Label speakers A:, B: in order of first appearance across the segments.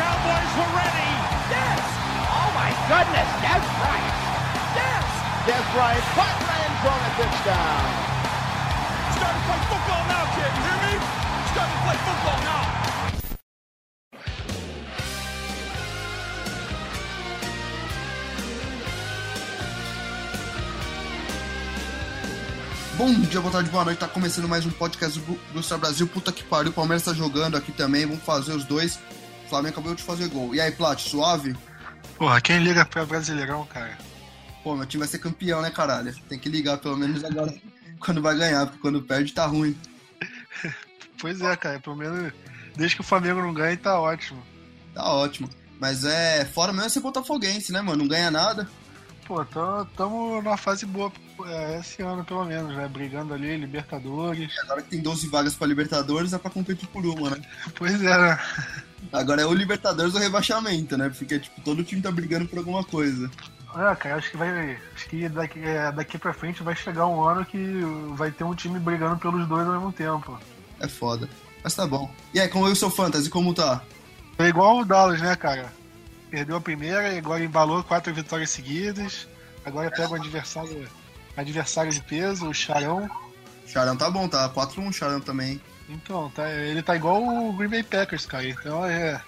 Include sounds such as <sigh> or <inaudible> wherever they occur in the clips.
A: Cowboys were ready.
B: Yes! Oh my goodness, Des Bryant! Yes! Des Bryant in the end zone a touchdown!
A: Starting to play football now, kid. You hear me? Starting to play football now.
C: Bom dia, boa tarde, boa noite. Tá começando mais um podcast do Brusca Brasil. Puta que pariu, o Palmeiras tá jogando aqui também. Vamos fazer os dois. O Flamengo acabou de fazer gol. E aí, Plat, suave?
D: Porra, quem liga pra Brasileirão, cara?
C: Pô, meu time vai ser campeão, né, caralho? Tem que ligar pelo menos agora <laughs> quando vai ganhar, porque quando perde tá ruim. <laughs>
D: Pois é, cara, pelo menos desde que o Flamengo não ganhe, tá ótimo.
C: Tá ótimo. Mas é. Fora mesmo é ser botafoguense, né, mano? Não ganha nada.
D: Pô, tamo, tamo numa fase boa esse ano, pelo menos, né? Brigando ali, Libertadores.
C: Agora que tem 12 vagas pra Libertadores, é pra competir por uma, né? <laughs>
D: Pois é, né?
C: Agora é o Libertadores ou rebaixamento, né? Porque, tipo, todo time tá brigando por alguma coisa.
D: É, cara, acho que vai. Acho que daqui, é, daqui pra frente vai chegar um ano que vai ter um time brigando pelos dois ao mesmo tempo.
C: É foda. Mas tá bom. E aí, como eu sou fantasy, como tá?
D: É igual o Dallas, né, cara? Perdeu a primeira e agora embalou quatro vitórias seguidas. Agora pega o adversário, adversário de peso, o Charão.
C: Charão tá bom, tá 4-1 o Charão também.
D: Então, tá, ele tá igual o Green Bay Packers, cara. Então é.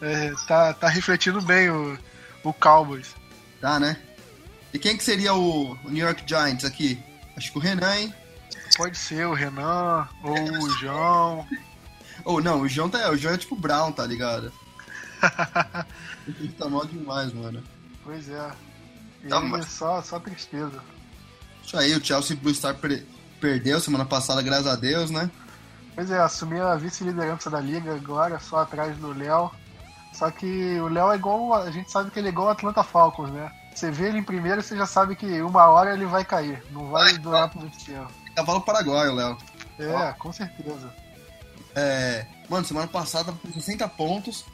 D: é tá, tá refletindo bem o, o Cowboys.
C: Tá, né? E quem que seria o, o New York Giants aqui? Acho que o Renan, hein?
D: Pode ser o Renan ou o João. <laughs>
C: Ou não, o João tá, o João é tipo Brown, tá ligado? <laughs> Ele tá mal demais, mano.
D: Pois é. E
C: Tá,
D: aí,
C: mas-
D: só, só tristeza.
C: Isso aí, o Chelsea Blue Star per- perdeu semana passada, graças a Deus, né?
D: Pois é, assumi a vice-liderança da liga agora, só atrás do Léo. Só que o Léo é igual. A gente sabe que ele é igual o Atlanta Falcons, né? Você vê ele em primeiro, você já sabe que uma hora ele vai cair. Não vai
C: Vai,
D: durar por muito tempo.
C: Cavalo paraguaio, Léo.
D: É, com certeza.
C: É, mano, semana passada com 60 pontos.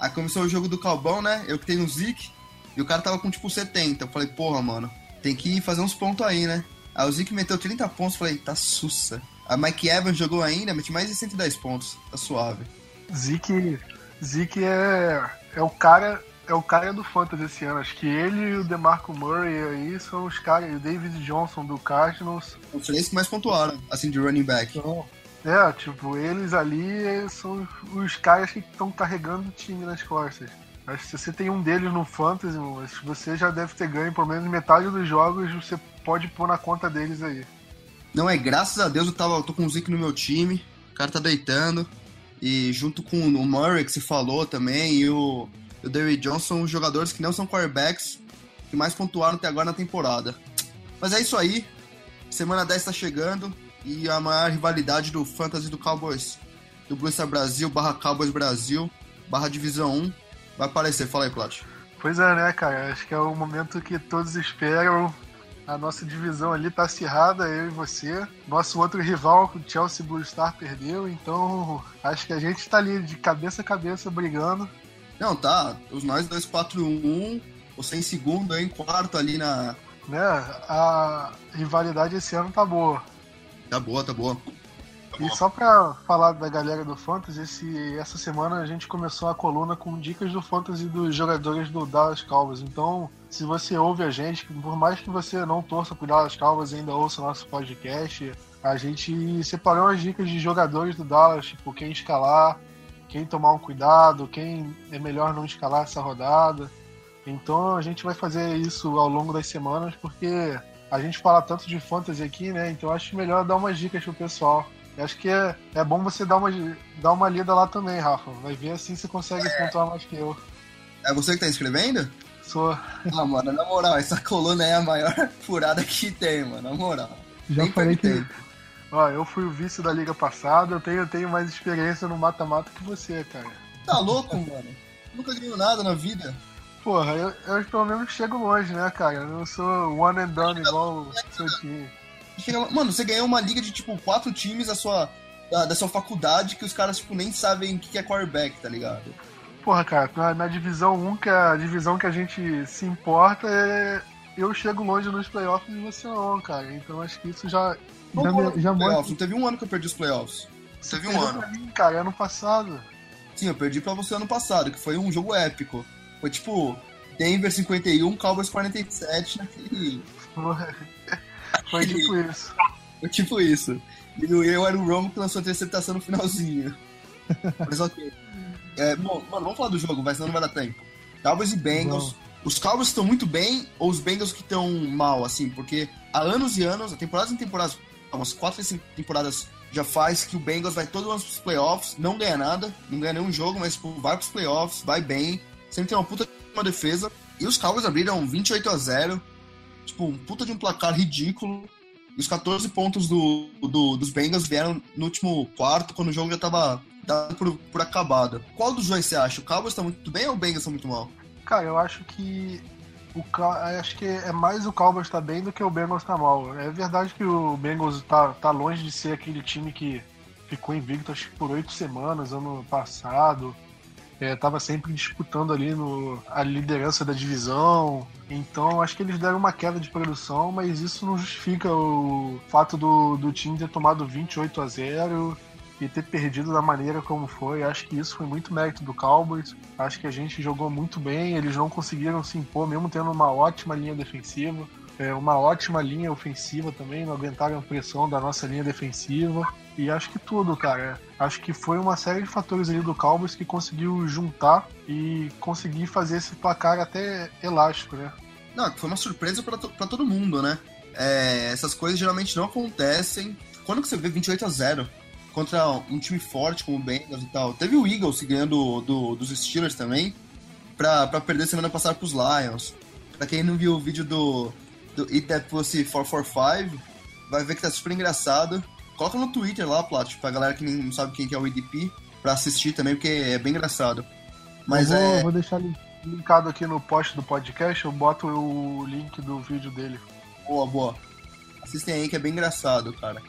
C: Aí começou o jogo do Calbão, né? Eu que tenho o Zik. E o cara tava com tipo 70. Eu falei, porra, mano, tem que fazer uns pontos aí, né? Aí o Zik meteu 30 pontos. Falei, tá sussa. A Mike Evans jogou ainda, meti mais de 110 pontos. Tá suave.
D: Zeke, Zeke é, é o cara. É o cara do Fantasy esse ano. Acho que ele e o DeMarco Murray aí são os caras. E o David Johnson do Cardinals.
C: Os três que mais pontuaram, assim, de running back.
D: Então, é, tipo, eles ali são os caras que estão carregando o time nas costas. Acho que se você tem um deles no Fantasy, você já deve ter ganho pelo menos metade dos jogos, você pode pôr na conta deles aí.
C: Não, é graças a Deus eu, tava, eu tô com o Zik no meu time. O cara tá deitando. E junto com o Murray, que se falou também, e o, o David Johnson, jogadores que não são quarterbacks, que mais pontuaram até agora na temporada. Mas é isso aí. Semana 10 tá chegando. E a maior rivalidade do Fantasy do Cowboys. Do Blue Star Brasil, barra Cowboys Brasil, barra Divisão 1. Vai aparecer. Fala aí, Plat.
D: Pois é, né, cara? Acho que é o momento que todos esperam. A nossa divisão ali tá acirrada, eu e você. Nosso outro rival, o Chelsea Blue Star, perdeu, então acho que a gente tá ali de cabeça a cabeça brigando.
C: Não, tá. Os nós 2-4-1. Você em segundo, eu em quarto ali na.
D: Né? A rivalidade esse ano tá boa.
C: Tá boa, tá boa.
D: E só pra falar da galera do Fantasy, esse, essa semana a gente começou a coluna com dicas do Fantasy dos jogadores do Dallas Cowboys. Então, se você ouve a gente, por mais que você não torça pro Dallas Cowboys ainda ouça nosso podcast, a gente separou as dicas de jogadores do Dallas, tipo, quem escalar, quem tomar um cuidado, quem é melhor não escalar essa rodada. Então a gente vai fazer isso ao longo das semanas, porque a gente fala tanto de fantasy aqui, né? Então acho melhor dar umas dicas pro pessoal. Eu acho que é, é bom você dar uma, dar uma lida lá também, Rafa. Vai ver assim você consegue pontuar mais que eu.
C: É você que tá escrevendo?
D: Sou.
C: Ah, mano, na moral, essa coluna é a maior <laughs> furada que tem, mano, na moral.
D: Já
C: Nem
D: falei que.
C: perguntei.
D: Ó, eu fui o vice da liga passada, eu tenho, eu tenho mais experiência no mata-mata que você, cara.
C: Tá louco, mano? nunca ganhou nada na vida.
D: Porra, eu, eu pelo menos chego longe, né, cara? Eu não sou one and done igual o seu time.
C: Mano, você ganhou uma liga de tipo quatro times da sua, da, da sua faculdade que os caras tipo, nem sabem o que é quarterback, tá ligado?
D: Porra, cara, na, na, divisão 1, que é a divisão que a gente se importa, é, eu chego longe nos playoffs e você não, cara. Então acho que isso já.
C: Não, já, me, já mostra. Não teve um ano que eu perdi os playoffs. Você teve um ano.
D: Pra mim, cara, ano passado.
C: Sim, eu perdi pra você ano passado, que foi um jogo épico. Foi tipo Denver 51, Cowboys 47 naquele.
D: Foi tipo <laughs> isso.
C: Foi tipo isso. E eu era o Romo que lançou a interceptação no finalzinho. <laughs> Mas ok. É, bom, mano, vamos falar do jogo, mas senão não vai dar tempo. Cowboys e Bengals. Bom. Os Cowboys estão muito bem ou os Bengals que estão mal, assim? Porque há anos e anos, temporadas em temporadas, umas quatro ou cinco temporadas já faz que o Bengals vai todo ano pros playoffs, não ganha nada, não ganha nenhum jogo, mas tipo, vai pros playoffs, vai bem, sempre tem uma puta de uma defesa. E os Cowboys abriram 28 a 0 tipo, um puta de um placar ridículo. E os 14 pontos do, do, dos Bengals vieram no último quarto, quando o jogo já tava dado por, por acabado. Qual dos dois você acha? O Cowboys tá muito bem ou o Bengals tá muito mal?
D: Cara, eu acho que o acho que é mais o Cowboys tá bem do que o Bengals tá mal. É verdade que o Bengals tá, tá longe de ser aquele time que ficou invicto acho que por oito semanas ano passado estava é, sempre disputando ali no, a liderança da divisão. Então acho que eles deram uma queda de produção, mas isso não justifica o fato do, do time ter tomado 28 a 0 e ter perdido da maneira como foi. Acho que isso foi muito mérito do Cowboys. Acho que a gente jogou muito bem, eles não conseguiram se impor, mesmo tendo uma ótima linha defensiva. É, uma ótima linha ofensiva também, não aguentaram a pressão da nossa linha defensiva. E acho que tudo, cara. Acho que foi uma série de fatores ali do Cowboys que conseguiu juntar e conseguir fazer esse placar até elástico, né?
C: Não, foi uma surpresa para todo mundo, né? É, essas coisas geralmente não acontecem. Quando que você vê 28 a 0 contra um time forte como o Bengals e tal? Teve o Eagles ganhando do, dos Steelers também, pra perder semana passada pros Lions. Pra quem não viu o vídeo do, do Eat That Pussy 445, vai ver que tá super engraçado. Coloca no Twitter lá, Plat, pra galera que não sabe quem que é o EDP, pra assistir também, porque é bem engraçado. Mas
D: eu vou,
C: é.
D: vou deixar linkado aqui no post do podcast, eu boto o link do vídeo dele.
C: Boa, boa. Assistem aí que é bem engraçado, cara.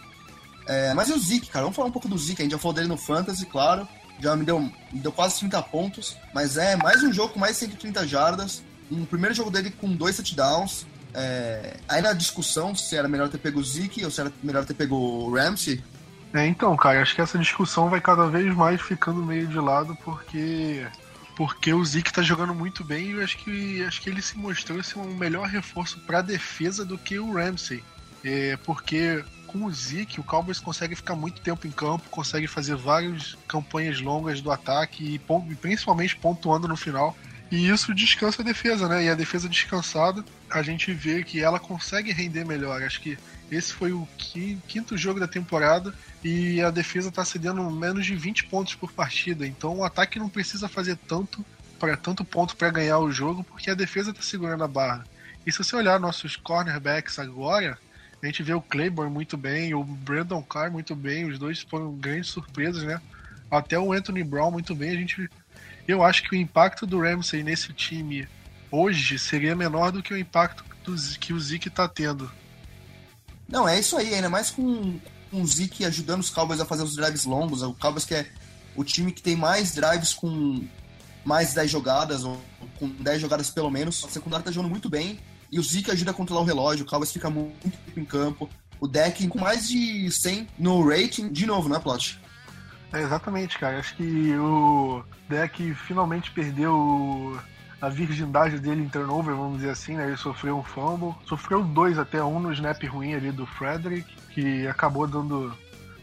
C: É, mas e o Zeke, cara? Vamos falar um pouco do Zeke. A gente já falou dele no Fantasy, claro. Já me deu, me deu quase 30 pontos. Mas é mais um jogo com mais de 130 jardas. Um primeiro jogo dele com dois touchdowns. É, aí na discussão se era melhor ter pego o Zeke ou se era melhor ter pego o Ramsey.
D: É, então, cara, acho que essa discussão vai cada vez mais ficando meio de lado porque porque o Zeke tá jogando muito bem e eu acho que acho que ele se mostrou ser um melhor reforço para defesa do que o Ramsey. É, porque com o Zeke, o Cowboys consegue ficar muito tempo em campo, consegue fazer várias campanhas longas do ataque e principalmente pontuando no final. E isso descansa a defesa, né? E a defesa descansada, a gente vê que ela consegue render melhor. Acho que esse foi o quinto jogo da temporada e a defesa está cedendo menos de 20 pontos por partida. Então o ataque não precisa fazer tanto para tanto ponto para ganhar o jogo, porque a defesa está segurando a barra. E se você olhar nossos cornerbacks agora, a gente vê o Claiborne muito bem, o Brandon Carr muito bem, os dois foram grandes surpresas, né? Até o Anthony Brown muito bem. A gente eu acho que o impacto do Ramsey nesse time hoje seria menor do que o impacto do, que o Zeke está tendo.
C: Não, é isso aí, ainda mais com, com o Zeke ajudando os Cowboys a fazer os drives longos. O Cowboys que é o time que tem mais drives com mais 10 jogadas, ou com 10 jogadas pelo menos. A secundária tá jogando muito bem. E o Zeke ajuda a controlar o relógio, o Cowboys fica muito tempo em campo. O deck com mais de 100 no rating, de novo, né, Plot?
D: É, exatamente, cara. Acho que o deck finalmente perdeu a virgindade dele em turnover, vamos dizer assim, né? Ele sofreu um fumble, sofreu dois até um no snap ruim ali do Frederick, que acabou dando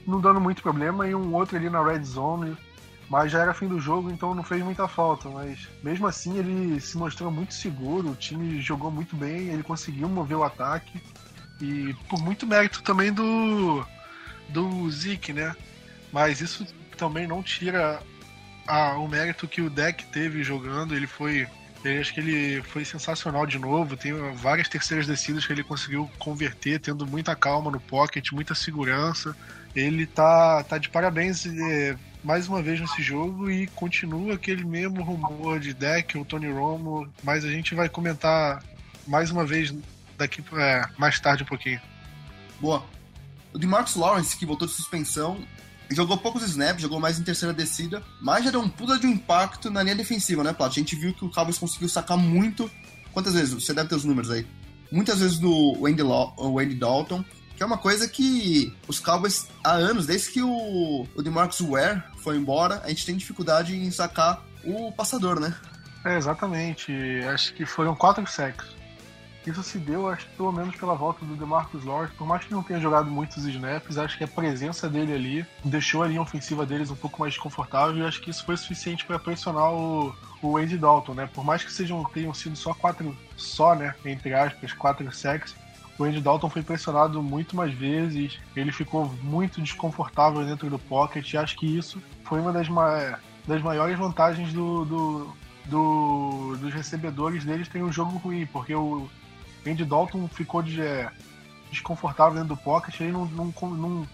D: não dando muito problema, e um outro ali na red zone, mas já era fim do jogo, então não fez muita falta. Mas mesmo assim ele se mostrou muito seguro, o time jogou muito bem, ele conseguiu mover o ataque e por muito mérito também do do Zeke, né? Mas isso também não tira a, o mérito que o deck teve jogando. Ele foi. Ele, acho que ele foi sensacional de novo. Tem várias terceiras descidas que ele conseguiu converter, tendo muita calma no pocket, muita segurança. Ele tá, tá de parabéns é, mais uma vez nesse jogo e continua aquele mesmo rumor de deck, o Tony Romo, mas a gente vai comentar mais uma vez daqui é, mais tarde um pouquinho.
C: Boa. O de Marcus Lawrence, que voltou de suspensão, jogou poucos snaps, jogou mais em terceira descida, mas deu um puta de um impacto na linha defensiva, né, Plat? A gente viu que o Cowboys conseguiu sacar muito. Quantas vezes? Você deve ter os números aí. Muitas vezes do Wendy, Law, Wendy Dalton, que é uma coisa que os Cowboys, há anos, desde que o, o DeMarcus Ware foi embora, a gente tem dificuldade em sacar o passador, né?
D: É, exatamente. Acho que foram quatro sacks. Isso se deu, acho pelo menos pela volta do DeMarcus Lawrence. Por mais que não tenha jogado muitos snaps, acho que a presença dele ali deixou a linha ofensiva deles um pouco mais desconfortável e acho que isso foi suficiente para pressionar o, o Andy Dalton, né? Por mais que sejam, tenham sido só quatro, só, né, entre aspas, quatro sacks, o Andy Dalton foi pressionado muito mais vezes, ele ficou muito desconfortável dentro do pocket e acho que isso foi uma das, ma das maiores vantagens do, do, do, dos recebedores deles terem um jogo ruim, porque o Andy Dalton ficou de, é, desconfortável dentro do pocket, ele não, não, não,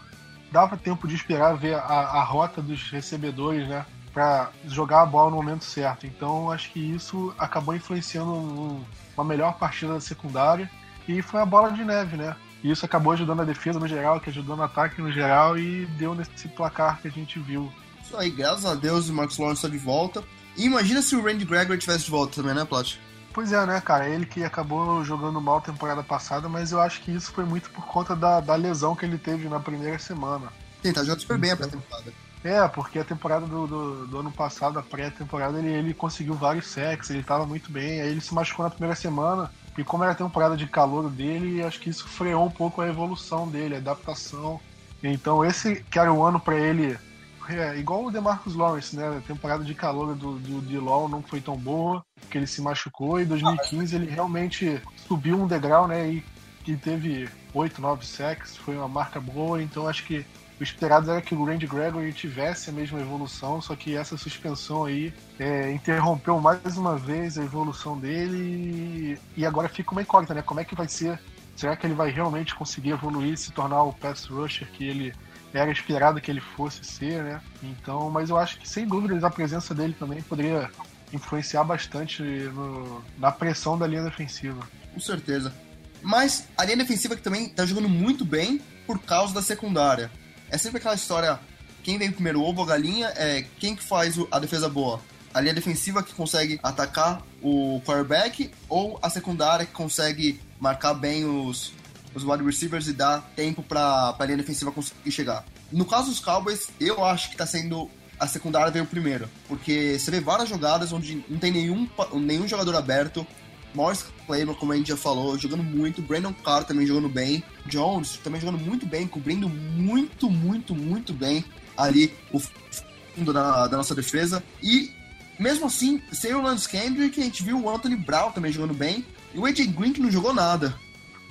D: dava tempo de esperar ver a, a rota dos recebedores, né? Para jogar a bola no momento certo. Então acho que isso acabou influenciando um, uma melhor partida da secundária e foi a bola de neve, né? E isso acabou ajudando a defesa no geral, que ajudou no ataque no geral e deu nesse placar que a gente viu.
C: Isso aí, graças a Deus o Marcos Lawrence está de volta. E imagina se o Randy Gregory tivesse de volta também, né, Plat?
D: Pois é, né, cara? Ele que acabou jogando mal temporada passada, mas eu acho que isso foi muito por conta da, da lesão que ele teve na primeira semana.
C: Sim, tá jogando super bem a pré-temporada.
D: É, porque a temporada do, do, do ano passado, a pré-temporada, ele, ele conseguiu vários sacks, ele tava muito bem, aí ele se machucou na primeira semana, e como era a temporada de calor dele, acho que isso freou um pouco a evolução dele, a adaptação. Então esse que era o ano para ele é, igual o DeMarcus Lawrence, né? A temporada de calor do, do D-Law não foi tão boa, porque ele se machucou. E em 2015 ele realmente subiu um degrau, né? E, e teve 8, 9 sacks, foi uma marca boa. Então acho que o esperado era que o Randy Gregory tivesse a mesma evolução, só que essa suspensão aí é, interrompeu mais uma vez a evolução dele. E, e agora fica uma incógnita, né? Como é que vai ser? Será que ele vai realmente conseguir evoluir se tornar o pass rusher que ele era esperado que ele fosse ser, né? Então, mas eu acho que sem dúvidas a presença dele também poderia influenciar bastante no, na pressão da linha defensiva.
C: Com certeza. Mas a linha defensiva que também tá jogando muito bem por causa da secundária. É sempre aquela história, quem vem primeiro, ovo ou galinha, é quem que faz a defesa boa? A linha defensiva que consegue atacar o quarterback ou a secundária que consegue marcar bem os, os wide receivers e dar tempo para a linha defensiva conseguir chegar. No caso dos Cowboys, eu acho que está sendo a secundária veio primeiro, porque você vê várias jogadas onde não tem nenhum, nenhum jogador aberto. Morris Claymore, como a gente já falou, jogando muito. Brandon Carr também jogando bem. Jones também jogando muito bem, cobrindo muito, muito, muito bem ali o fundo da, da nossa defesa. E mesmo assim, sem o Lance Kendrick, a gente viu o Anthony Brown também jogando bem. E o AJ Green que não jogou nada.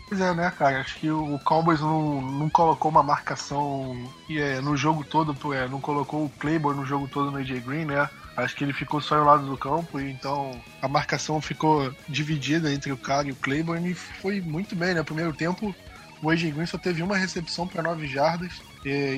D: Pois é, né, cara? Acho que o Cowboys não, não colocou uma marcação é, no jogo todo, é, não colocou o Claymore no jogo todo no AJ Green, né? Acho que ele ficou só um lado do campo, e então a marcação ficou dividida entre o cara e o Claiborne e foi muito bem, né? Primeiro tempo, o AJ Green só teve uma recepção para nove jardas.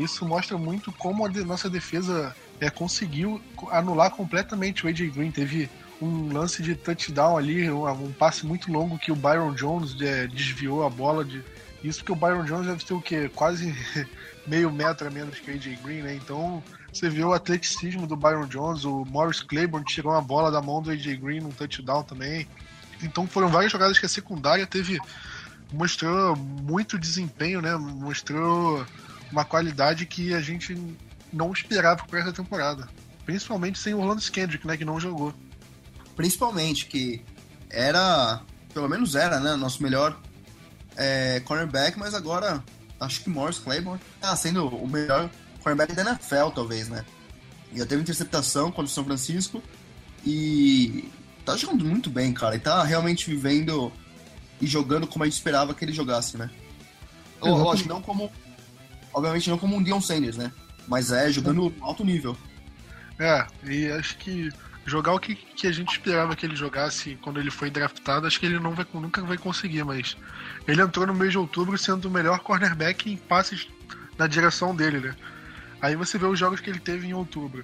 D: Isso mostra muito como a nossa defesa é, conseguiu anular completamente o AJ Green. Teve um lance de touchdown ali, um, um passe muito longo que o Byron Jones é, desviou a bola de. Isso porque o Byron Jones deve ter o quê? Quase <laughs> meio metro a menos que o AJ Green, né? Então você vê o atleticismo do Byron Jones, o Morris Claiborne tirou uma bola da mão do AJ Green num touchdown também. Então foram várias jogadas que a secundária teve. mostrou muito desempenho, né? Mostrou uma qualidade que a gente não esperava para essa temporada. Principalmente sem o Orlando Kendrick, né? Que não jogou
C: principalmente, que era, pelo menos era, né, nosso melhor é, cornerback, mas agora acho que Morris Claiborne tá sendo o melhor cornerback da NFL, talvez, né? Já teve interceptação contra o São Francisco e tá jogando muito bem, cara, e tá realmente vivendo e jogando como a gente esperava que ele jogasse, né? Lógico, não como. Obviamente não como um Dion Sanders, né? Mas é jogando alto nível.
D: É, e acho que jogar o que, que a gente esperava que ele jogasse quando ele foi draftado, acho que ele não vai, nunca vai conseguir, mas ele entrou no mês de outubro sendo o melhor cornerback em passes na direção dele, né? Aí você vê os jogos que ele teve em outubro.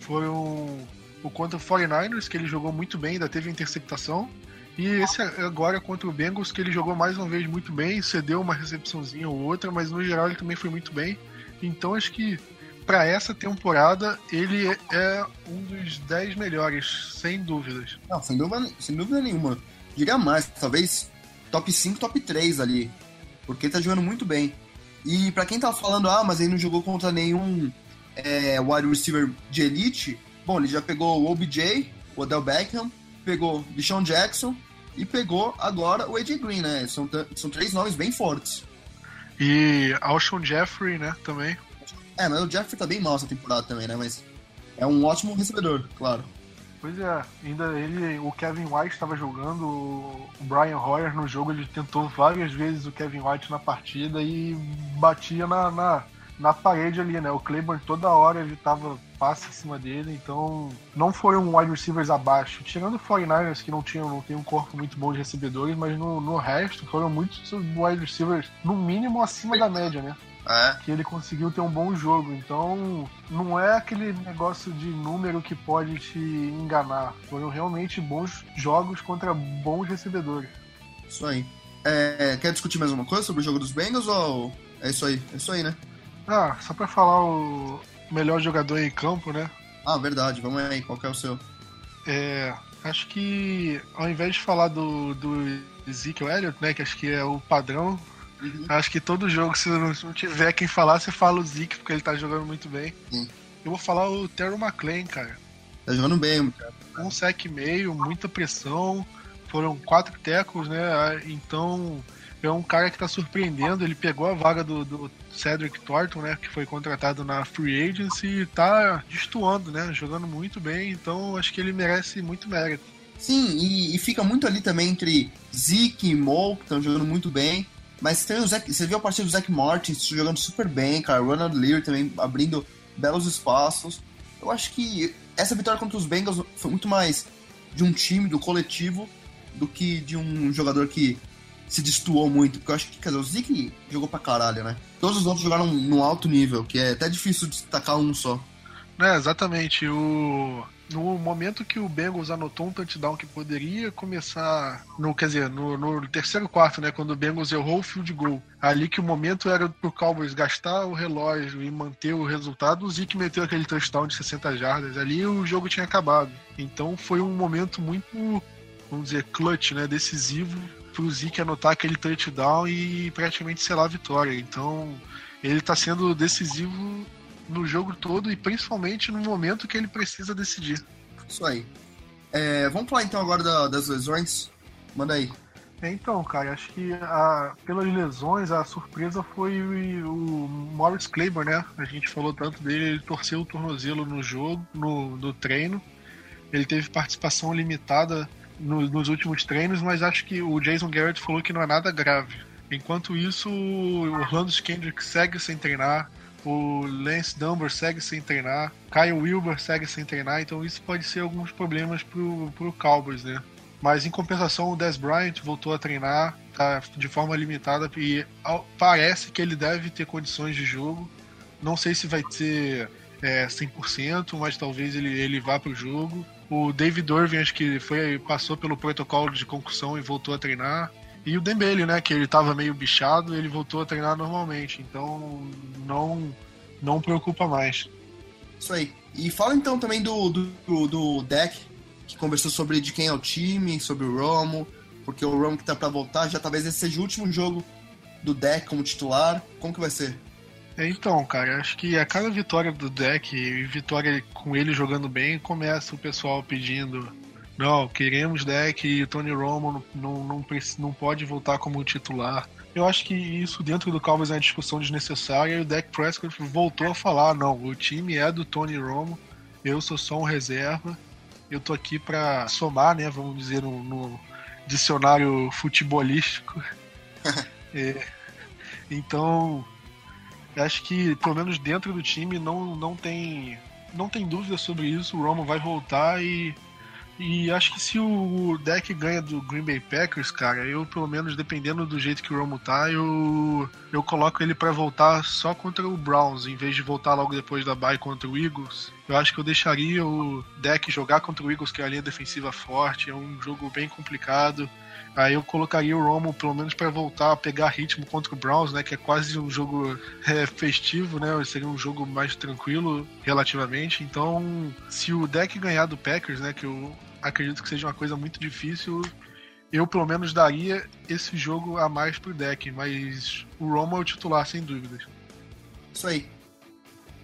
D: Foram o contra o 49ers, que ele jogou muito bem, ainda teve interceptação. E esse agora contra o Bengals, que ele jogou mais uma vez muito bem, cedeu uma recepçãozinha ou outra, mas no geral ele também foi muito bem. Então acho que para essa temporada ele é um dos 10 melhores, sem dúvidas.
C: Não, sem dúvida, sem dúvida nenhuma. Diria mais, talvez top 5, top 3 ali. Porque tá jogando muito bem. E para quem tá falando, ah, mas ele não jogou contra nenhum é, wide receiver de elite, bom, ele já pegou o OBJ, o Odell Beckham, pegou Deshaun Jackson e pegou agora o AJ Green, né? São, são três nomes bem fortes.
D: E Alshon Jeffrey, né, também.
C: É, mas o Jeffrey tá bem mal essa temporada também, né? Mas é um ótimo recebedor, claro.
D: Pois é, ainda ele, o Kevin White estava jogando, o Brian Hoyer no jogo, ele tentou várias vezes o Kevin White na partida e batia na, na, na parede ali, né? O Claiborne toda hora ele tava passe em cima dele, então não foram wide receivers abaixo. Tirando o 49ers, que não tinham não tem um corpo muito bom de recebedores, mas no, no resto foram muitos wide receivers, no mínimo acima da média, né?
C: É.
D: Que ele conseguiu ter um bom jogo. Então, não é aquele negócio de número que pode te enganar. Foram realmente bons jogos contra bons recebedores.
C: Isso aí. É, quer discutir mais alguma coisa sobre o jogo dos Bengals ou é isso aí? É isso aí, né?
D: Ah, só pra falar o melhor jogador em campo, né?
C: Ah, verdade. Vamos aí. Qual que é o seu?
D: É, acho que ao invés de falar do, do Ezekiel Elliott, né, que acho que é o padrão, uhum. acho que todo jogo, se não tiver quem falar, você fala o Zeke, porque ele tá jogando muito bem.
C: Sim.
D: Eu vou falar o Terry McLean, cara.
C: Tá jogando bem, cara.
D: Um sec e meio, muita pressão. Foram quatro tecos, né? Então é um cara que tá surpreendendo. Ele pegou a vaga do, do Cedric Thornton, né? Que foi contratado na Free Agency e tá destoando, né? Jogando muito bem. Então acho que ele merece muito mérito.
C: Sim, e, e fica muito ali também entre Zeke e Mo, que estão jogando muito bem. Mas tem o Zach, você viu a partida do Zach Martins jogando super bem, cara. Ronald Lear também abrindo belos espaços. Eu acho que essa vitória contra os Bengals foi muito mais de um time, do coletivo, do que de um jogador que se destoou muito, porque eu acho que, quer dizer, o Zeke jogou pra caralho, né? Todos os outros jogaram no alto nível, que é até difícil destacar um só.
D: É, exatamente. O... No momento que o Bengals anotou um touchdown que poderia começar, no, quer dizer, no, no terceiro quarto, né, quando o Bengals errou o field goal, ali que o momento era pro Cowboys gastar o relógio e manter o resultado, o Zeke meteu aquele touchdown de 60 jardas, ali o jogo tinha acabado. Então foi um momento muito, vamos dizer, clutch, né, decisivo pro Zeke anotar aquele touchdown e praticamente selar a vitória. Então, ele está sendo decisivo no jogo todo e principalmente no momento que ele precisa decidir.
C: Isso aí. É, vamos falar então agora da, das lesões. Manda aí.
D: É, então, cara, acho que a, pelas lesões a surpresa foi o, o Morris Claiborne, né? A gente falou tanto dele, ele torceu o tornozelo no jogo, no, no treino. Ele teve participação limitada no, nos últimos treinos, mas acho que o Jason Garrett falou que não é nada grave. Enquanto isso, o Orlando Kendrick segue sem treinar, o Lance Dunbar segue sem treinar, Kyle Wilber segue sem treinar, então isso pode ser alguns problemas pro, pro Cowboys, né? Mas em compensação, o Des Bryant voltou a treinar tá, de forma limitada e parece que ele deve ter condições de jogo. Não sei se vai ser é, 100%, mas talvez ele, ele vá para o jogo. O David Irving, acho que foi, passou pelo protocolo de concussão e voltou a treinar. E o Dembele, né, que ele tava meio bichado, ele voltou a treinar normalmente. Então não não preocupa mais.
C: Isso aí. E fala então também do, do, do deck, que conversou sobre de quem é o time, sobre o Romo, porque o Romo que tá para voltar, já talvez esse seja o último jogo do deck como titular. Como que vai ser?
D: É, então, cara, acho que a cada vitória do deck, e vitória com ele jogando bem, começa o pessoal pedindo: não, queremos deck e o Tony Romo não, não, não, não pode voltar como titular. Eu acho que isso dentro do Cowboys é uma discussão desnecessária e o Dak Prescott voltou a falar: não, o time é do Tony Romo, eu sou só um reserva, eu tô aqui para somar, né, vamos dizer, no, no dicionário futebolístico. <laughs> é, então, acho que, pelo menos dentro do time, não, não, tem, não tem dúvida sobre isso. O Romo vai voltar e E acho que se o deck ganha do Green Bay Packers, cara, eu pelo menos dependendo do jeito que o Romo tá, eu, eu coloco ele para voltar só contra o Browns, em vez de voltar logo depois da bye contra o Eagles. Eu acho que eu deixaria o deck jogar contra o Eagles, que é a linha defensiva forte, é um jogo bem complicado. Aí eu colocaria o Romo pelo menos para voltar a pegar ritmo contra o Browns, né? Que é quase um jogo é, festivo, né? Seria um jogo mais tranquilo relativamente. Então, se o deck ganhar do Packers, né? Que eu acredito que seja uma coisa muito difícil. Eu, pelo menos, daria esse jogo a mais pro deck, mas o Romo é o titular, sem dúvidas.
C: Isso aí.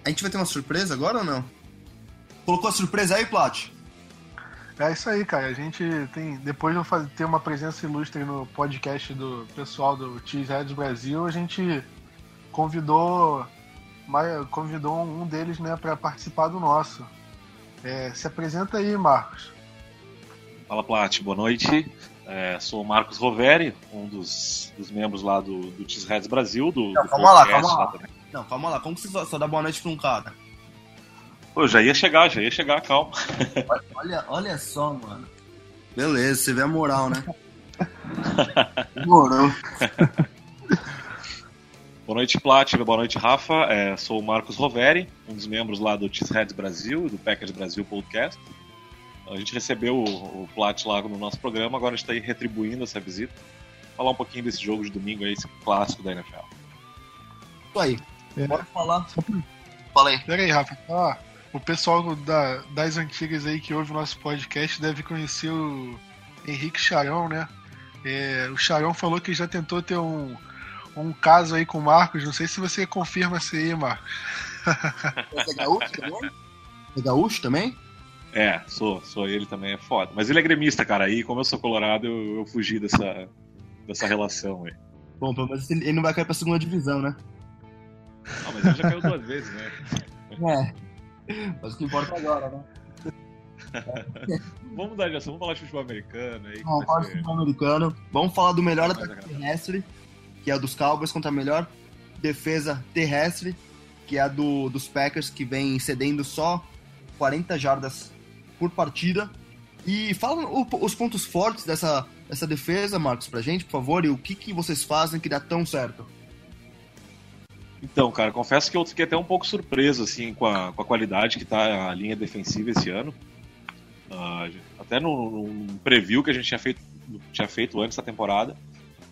C: A gente vai ter uma surpresa agora ou não? Colocou a surpresa aí, Plat?
D: É isso aí, cara. A gente tem. Depois de eu ter uma presença ilustre no podcast do pessoal do Cheeseheads Brasil, a gente convidou. Convidou um deles né, para participar do nosso. É, se apresenta aí, Marcos.
E: Fala Plat, boa noite. É, sou o Marcos Roveri, um dos, dos membros lá do, do Cheeseheads Brasil. Do,
C: Não,
E: do
C: calma lá, calma lá. lá Não, calma lá. Como que você só dá boa noite pra um cara?
E: Pô, já ia chegar, já ia chegar, calma.
C: Olha, olha só, mano. Beleza, você vê a moral, né? <laughs> Moral.
E: boa noite, Plat, boa noite, Rafa. É, sou o Marcos Roveri, um dos membros lá do Cheeseheads Brasil, do Packers Brasil Podcast. A gente recebeu o, o Plat lá no nosso programa, agora a gente está retribuindo essa visita. Falar um pouquinho desse jogo de domingo aí, esse clássico da NFL.
C: Isso aí. É. Bora falar.
D: Fala aí. Pera aí, Rafa. Ah, o pessoal da, das antigas aí que ouve o nosso podcast deve conhecer o Henrique Charão, né? É, o Charão falou que já tentou ter um, um caso aí com o Marcos. Não sei se você confirma isso aí, Marcos.
C: Você <laughs> é gaúcho também? É gaúcho também?
E: É, sou, sou ele também, é foda. Mas ele é gremista, cara. Aí, como eu sou colorado, eu, eu fugi dessa, dessa relação aí.
C: Bom, pelo menos ele não vai cair pra segunda divisão, né?
E: Não, mas ele já caiu duas vezes, né?
C: É. Mas o que importa é agora, né?
E: vamos mudar de assunto, vamos falar de futebol americano aí.
C: Vamos falar de futebol americano. Vamos falar do melhor ataque terrestre, que é o dos Cowboys, contra a melhor defesa terrestre, que é a do, dos Packers, que vem cedendo só 40 jardas por partida. E fala o, os pontos fortes dessa, dessa defesa, Marcos, pra gente, por favor, e o que, que vocês fazem que dá tão certo.
E: Então, cara, confesso que eu fiquei até um pouco surpreso assim com a, com a qualidade que tá a linha defensiva esse ano. Uh, até no, no, preview que a gente tinha feito, tinha feito antes da temporada,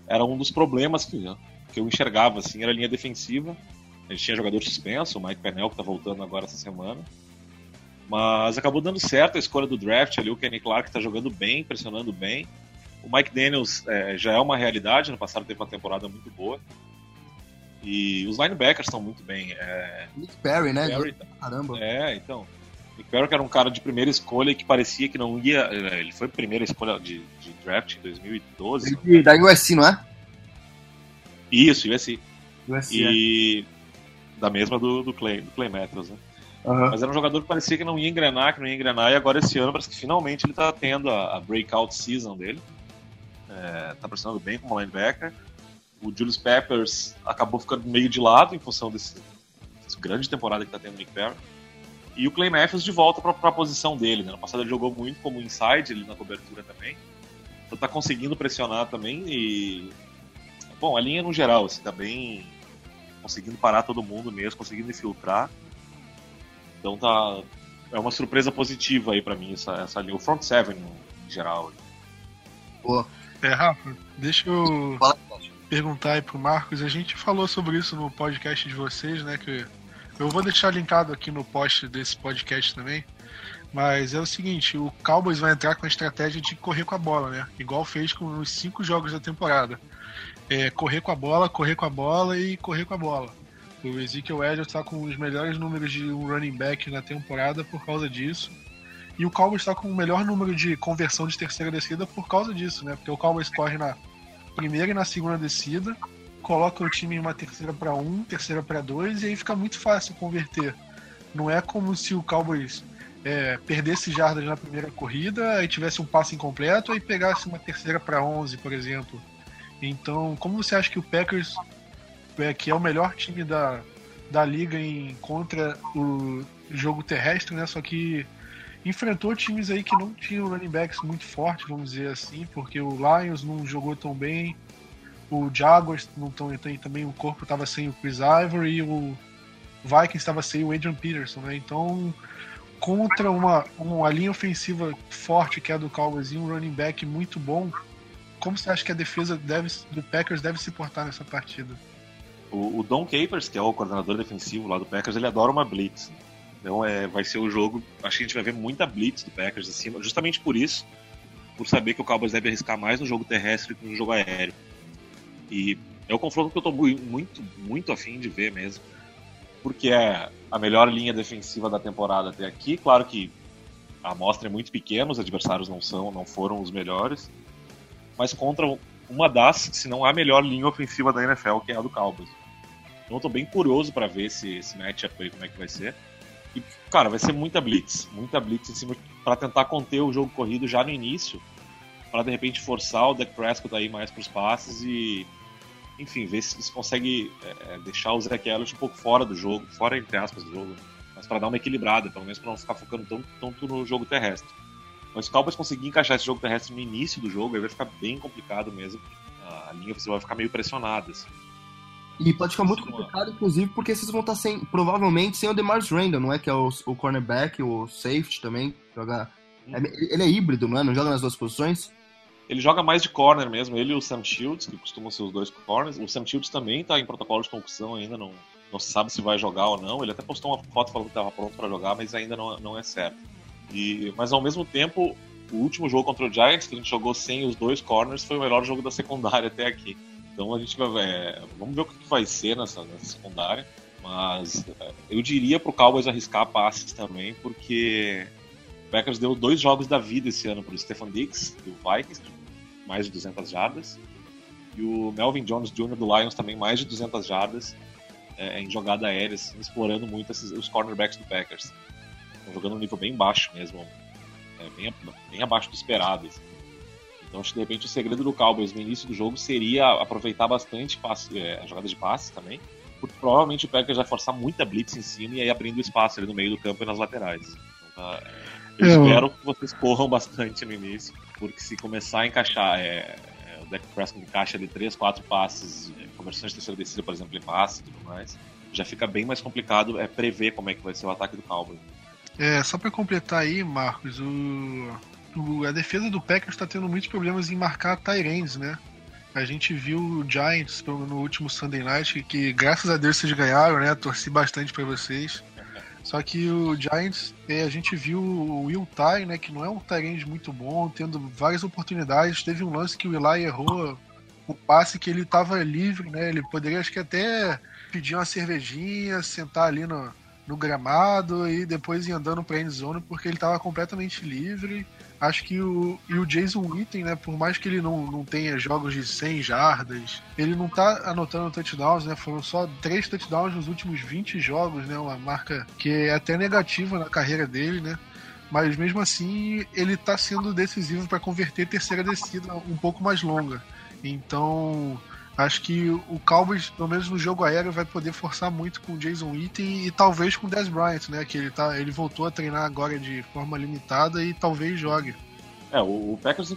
E: era um dos problemas que, que eu enxergava, assim, era a linha defensiva. A gente tinha jogador suspenso, o Mike Pennell, que tá voltando agora essa semana. Mas acabou dando certo a escolha do draft ali, o Kenny Clark tá jogando bem, pressionando bem. O Mike Daniels é, já é uma realidade, no passado teve uma temporada muito boa. E os linebackers estão muito bem. É...
C: Nick Perry, né?
E: Perry, tá- Caramba. É, então. Nick Perry que era um cara de primeira escolha e que parecia que não ia. É, ele foi primeira escolha de, de draft em 2012.
C: Ele, da USC, não é?
E: Isso, USC. USC e é. da mesma do, do, Clay, do Clay Matthews, né? Uhum. Mas era um jogador que parecia que não ia engrenar, que não ia engrenar, e agora esse ano parece que finalmente ele está tendo a, a, breakout season dele. É, tá pressionando bem como linebacker o Julius Peppers acabou ficando meio de lado em função desse, dessa grande temporada que está tendo o Nick Perry. E o Clay Matthews de volta para a posição dele. Né? No passado ele jogou muito como inside, ele na cobertura também. Então tá conseguindo pressionar também e... Bom, a linha no geral, assim, tá bem... Conseguindo parar todo mundo mesmo, conseguindo infiltrar. Então tá... É uma surpresa positiva aí para mim essa, essa linha. O front seven em geral.
D: Boa. É, Rafa, deixa eu... Fala perguntar aí pro Marcos, a gente falou sobre isso no podcast de vocês, né? Que eu vou deixar linkado aqui no post desse podcast também. Mas é o seguinte, o Cowboys vai entrar com a estratégia de correr com a bola, né? Igual fez com os cinco jogos da temporada. É, correr com a bola, correr com a bola e correr com a bola. O Ezekiel Elliott está com os melhores números de um running back na temporada por causa disso. E o Cowboys está com o melhor número de conversão de terceira descida por causa disso, né? Porque o Cowboys corre na primeira e na segunda descida, coloca o time em uma terceira para um, terceira para dois, e aí fica muito fácil converter. Não é como se o Cowboys é, perdesse jardas na primeira corrida e tivesse um passe incompleto e pegasse uma terceira para 11, por exemplo. Então, como você acha que o Packers, que é o melhor time da, da liga em contra o jogo terrestre, né? Só que enfrentou times aí que não tinham running backs muito fortes, vamos dizer assim, porque o Lions não jogou tão bem, o Jaguars não tão, tem, também o corpo estava sem o Chris Ivory e o Vikings estava sem o Adrian Peterson, né? Então, contra uma, uma linha ofensiva forte que é a do Cowboys e um running back muito bom, como você acha que a defesa deve, do Packers deve se portar nessa partida?
E: O, o Don Capers, que é o coordenador defensivo lá do Packers, ele adora uma blitz. Então é, vai ser o jogo. Acho que a gente vai ver muita blitz do Packers em cima, justamente por isso, por saber que o Cowboys deve arriscar mais no jogo terrestre que no jogo aéreo. E é o confronto que eu estou muito, muito afim de ver mesmo. Porque é a melhor linha defensiva da temporada até aqui. Claro que a amostra é muito pequena, os adversários não são, não foram os melhores mas contra uma das, se não a melhor linha ofensiva da NFL, que é a do Cowboys. Então eu tô bem curioso para ver esse, esse matchup aí, como é que vai ser. E, cara, vai ser muita blitz, muita blitz em cima para tentar conter o jogo corrido já no início, para de repente forçar o Dak Prescott aí mais pros passes e, enfim, ver se eles conseguem é, é, deixar o Zach Elliott um pouco fora do jogo, fora entre aspas do jogo, mas para dar uma equilibrada, pelo menos para não ficar focando tanto, no jogo terrestre. Mas se o Cowboys conseguir encaixar esse jogo terrestre no início do jogo, aí vai ficar bem complicado mesmo. A linha vai ficar meio pressionada. Assim.
C: E pode ficar muito complicado, inclusive, porque vocês vão estar sem, provavelmente sem o DeMars Randall, não é? Que é o, o cornerback, o safety também. Joga, hum. ele é híbrido, não é? Não joga nas duas posições?
E: Ele joga mais de corner mesmo, ele e o Sam Shields, que costumam ser os dois corners. O Sam Shields também está em protocolo de concussão ainda, não, não se sabe se vai jogar ou não. Ele até postou uma foto falando que estava pronto para jogar, mas ainda não, não é certo. E, mas ao mesmo tempo, o último jogo contra o Giants, que a gente jogou sem os dois corners, foi o melhor jogo da secundária até aqui. Então a gente vai. É, vamos ver o que vai ser nessa, nessa secundária. Mas é, eu diria pro Cowboys arriscar passes também, porque o Packers deu dois jogos da vida esse ano pro Stefan Diggs, do Vikings, mais de 200 jardas. E o Melvin Jones Jr. do Lions também mais de 200 jardas é, em jogada aérea, assim, explorando muito esses, os cornerbacks do Packers jogando um nível bem baixo mesmo, é, bem, bem abaixo do esperado. Assim. Então acho que de repente o segredo do Cowboys no início do jogo seria aproveitar bastante passe, é, a jogada de passe também, porque provavelmente o Packers vai forçar muita blitz em cima e aí abrindo espaço ali no meio do campo e nas laterais. Então, tá, eu, eu espero que vocês corram <laughs> bastante no início, porque se começar a encaixar é, é, o deck Prescott encaixa ali 3, 4 passes, é, conversões de terceira descida, por exemplo, em passe e tudo mais, já fica bem mais complicado é, prever como é que vai ser o ataque do Cowboys.
D: É, só para completar aí, Marcos, o, a defesa do Packers está tendo muitos problemas em marcar Tyrands, né? A gente viu o Giants no último Sunday Night, que graças a Deus vocês ganharam, né? Torci bastante para vocês. Só que o Giants, é, a gente viu o Will Ty, né? Que não é um Tyrande muito bom, tendo várias oportunidades. Teve um lance que o Eli errou o passe que ele estava livre, né? Ele poderia, acho que até pedir uma cervejinha, sentar ali no, no gramado e depois ir andando pra endzone porque ele estava completamente livre. Acho que o, e o Jason Witten, né, por mais que ele não, não tenha jogos de 100 jardas, ele não tá anotando touchdowns, né? Foram só três touchdowns nos últimos 20 jogos, né? Uma marca que é até negativa na carreira dele, né? Mas mesmo assim, ele tá sendo decisivo para converter terceira descida um pouco mais longa. Então, Acho que o Cowboys, pelo menos no jogo aéreo, vai poder forçar muito com o Jason Witten e talvez com o Dez Bryant, né? Que ele, tá, ele voltou a treinar agora de forma limitada e talvez jogue.
E: É, o, Packers,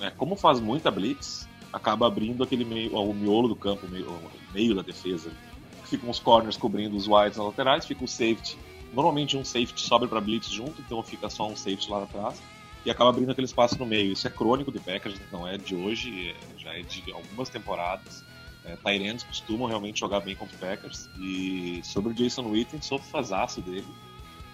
E: é, como faz muita blitz, acaba abrindo aquele meio, o miolo do campo, o meio, o meio da defesa. Ficam os corners cobrindo os wides nas laterais, fica o safety. Normalmente um safety sobe para blitz junto, então fica só um safety lá atrás e acaba abrindo aquele espaço no meio. Isso é crônico do Packers, não é de hoje, é, já é de algumas temporadas. É, Tyrants costumam realmente jogar bem contra o Packers. E sobre o Jason Witten, sou fazaço dele.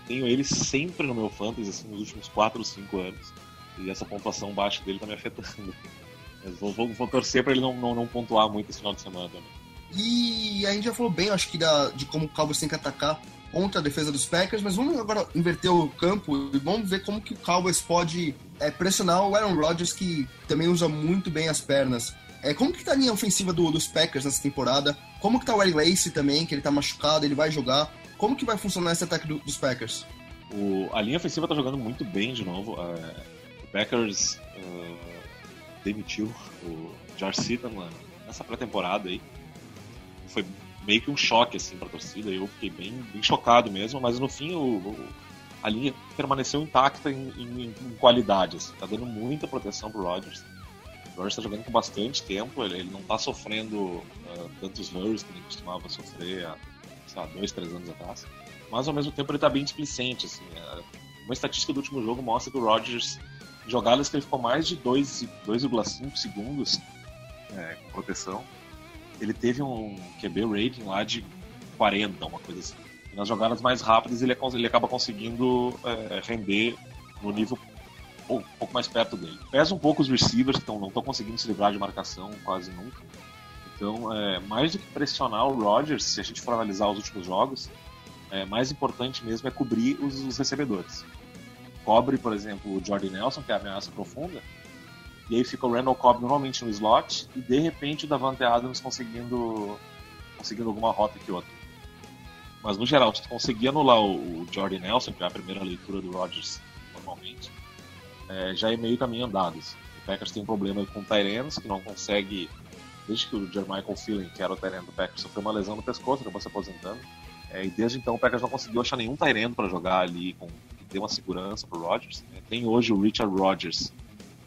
E: Tenho ele sempre no meu fantasy, assim, nos últimos 4 ou 5 anos. E essa pontuação baixa dele tá me afetando. <laughs> Mas vou, vou, vou torcer para ele não, não, não, pontuar muito esse final de semana. Né?
C: E a gente já falou bem, acho que, da, de como o Cowboys tem que atacar contra a defesa dos Packers, mas vamos agora inverter o campo e vamos ver como que o Cowboys pode é, pressionar o Aaron Rodgers, que também usa muito bem as pernas. É, como que tá a linha ofensiva do, dos Packers nessa temporada? Como que tá o Eddie Lacy também, que ele tá machucado, ele vai jogar? Como que vai funcionar esse ataque do, dos Packers?
E: O, a linha ofensiva tá jogando muito bem de novo. É, o Packers uh, demitiu o George Seaton nessa pré-temporada aí. Foi meio que um choque assim para a torcida. Eu fiquei bem, bem chocado mesmo, mas no fim o, o, a linha permaneceu intacta em, em, em qualidade. Assim. Tá dando muita proteção pro Rodgers. O Rodgers está jogando com bastante tempo, ele, ele não está sofrendo uh, tantos hurries que ele costumava sofrer há, lá, dois, três anos atrás. Mas ao mesmo tempo ele está bem displicente. Assim. Uh, uma estatística do último jogo mostra que o Rodgers, jogadas que ele ficou mais de 2,5 segundos é, com proteção, ele teve um QB rating lá de 40, uma coisa assim. E nas jogadas mais rápidas ele, ele acaba conseguindo é, render no nível um pouco mais perto dele. Pesa um pouco os receivers que não estão conseguindo se livrar de marcação quase nunca. Então, é, mais do que pressionar o Rodgers, se a gente for analisar os últimos jogos, é, mais importante mesmo é cobrir os, os recebedores. Cobre, por exemplo, o Jordan Nelson, que é a ameaça profunda, e aí fica o Randall Cobb normalmente no slot, e de repente o Davante Adams conseguindo, conseguindo alguma rota que outra. Mas no geral, se tu conseguir anular o, Jordan Nelson, que é a primeira leitura do Rodgers normalmente, é, já é meio caminho andado. Assim. O Packers tem um problema com o Tyrants, que não consegue, desde que o Jermichael Feeling, que era o Tyrant do Packers, sofreu uma lesão no pescoço, acabou se aposentando. É, e desde então o Packers não conseguiu achar nenhum Tyrant para jogar ali, com, que dê uma segurança pro Rodgers. É, tem hoje o Richard Rodgers,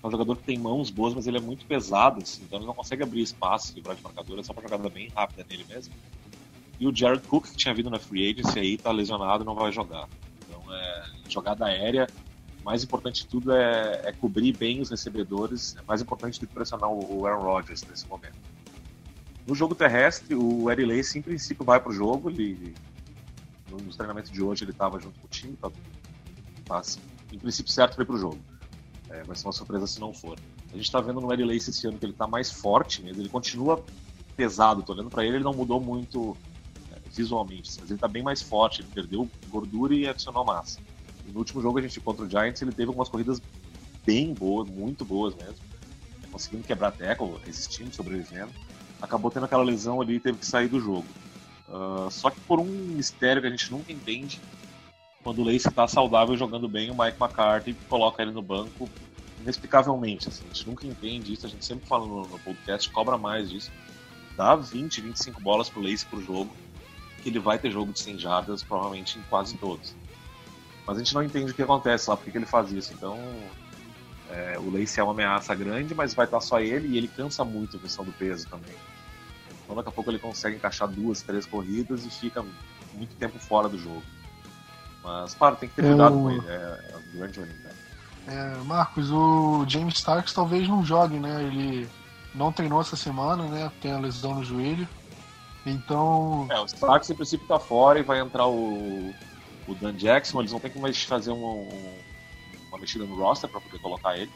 E: é um jogador que tem mãos boas, mas ele é muito pesado, assim, então ele não consegue abrir espaço, livrar de marcador, é só uma jogada bem rápida nele mesmo. E o Jared Cook, que tinha vindo na free agency, aí tá lesionado não vai jogar. Então, é, jogada aérea, mais importante de tudo é, é, cobrir bem os recebedores, é mais importante do que pressionar o Aaron Rodgers nesse momento. No jogo terrestre, o Eddie Lacy, em princípio, vai pro jogo. Ele, nos treinamentos de hoje, ele estava junto com o time, tá, tá em princípio certo para pro jogo. É, vai ser uma surpresa se não for. A gente está vendo no Eddie Lacy esse ano que ele está mais forte mesmo, ele continua pesado, tô olhando para ele, ele não mudou muito visualmente, mas ele tá bem mais forte, ele perdeu gordura e adicionou massa. E no último jogo a gente contra o Giants, ele teve algumas corridas bem boas, muito boas mesmo, conseguindo quebrar tackle, resistindo, sobrevivendo. Acabou tendo aquela lesão ali e teve que sair do jogo. Uh, só que por um mistério que a gente nunca entende, quando o Lace está saudável jogando bem, o Mike McCarthy coloca ele no banco inexplicavelmente. Assim, a gente nunca entende isso, a gente sempre fala no, no podcast, cobra mais disso. Dá 20, 25 bolas pro Lace pro jogo que ele vai ter jogo de 100 jardas, provavelmente em quase todos. Mas a gente não entende o que acontece lá, porque que ele faz isso. Então, é, o Lace é uma ameaça grande, mas vai estar só ele e ele cansa muito a questão do peso também. Então, daqui a pouco ele consegue encaixar duas, três corridas e fica muito tempo fora do jogo. Mas, claro, tem que ter cuidado com ele. É, é um grande running
D: É, Marcos, o James Starks talvez não jogue, né? Ele não treinou essa semana, né? Tem a lesão no joelho. Então.
E: É, o Starks em princípio tá fora e vai entrar o, o Dan Jackson. Eles vão ter que mais fazer um, uma mexida no roster para poder colocar ele.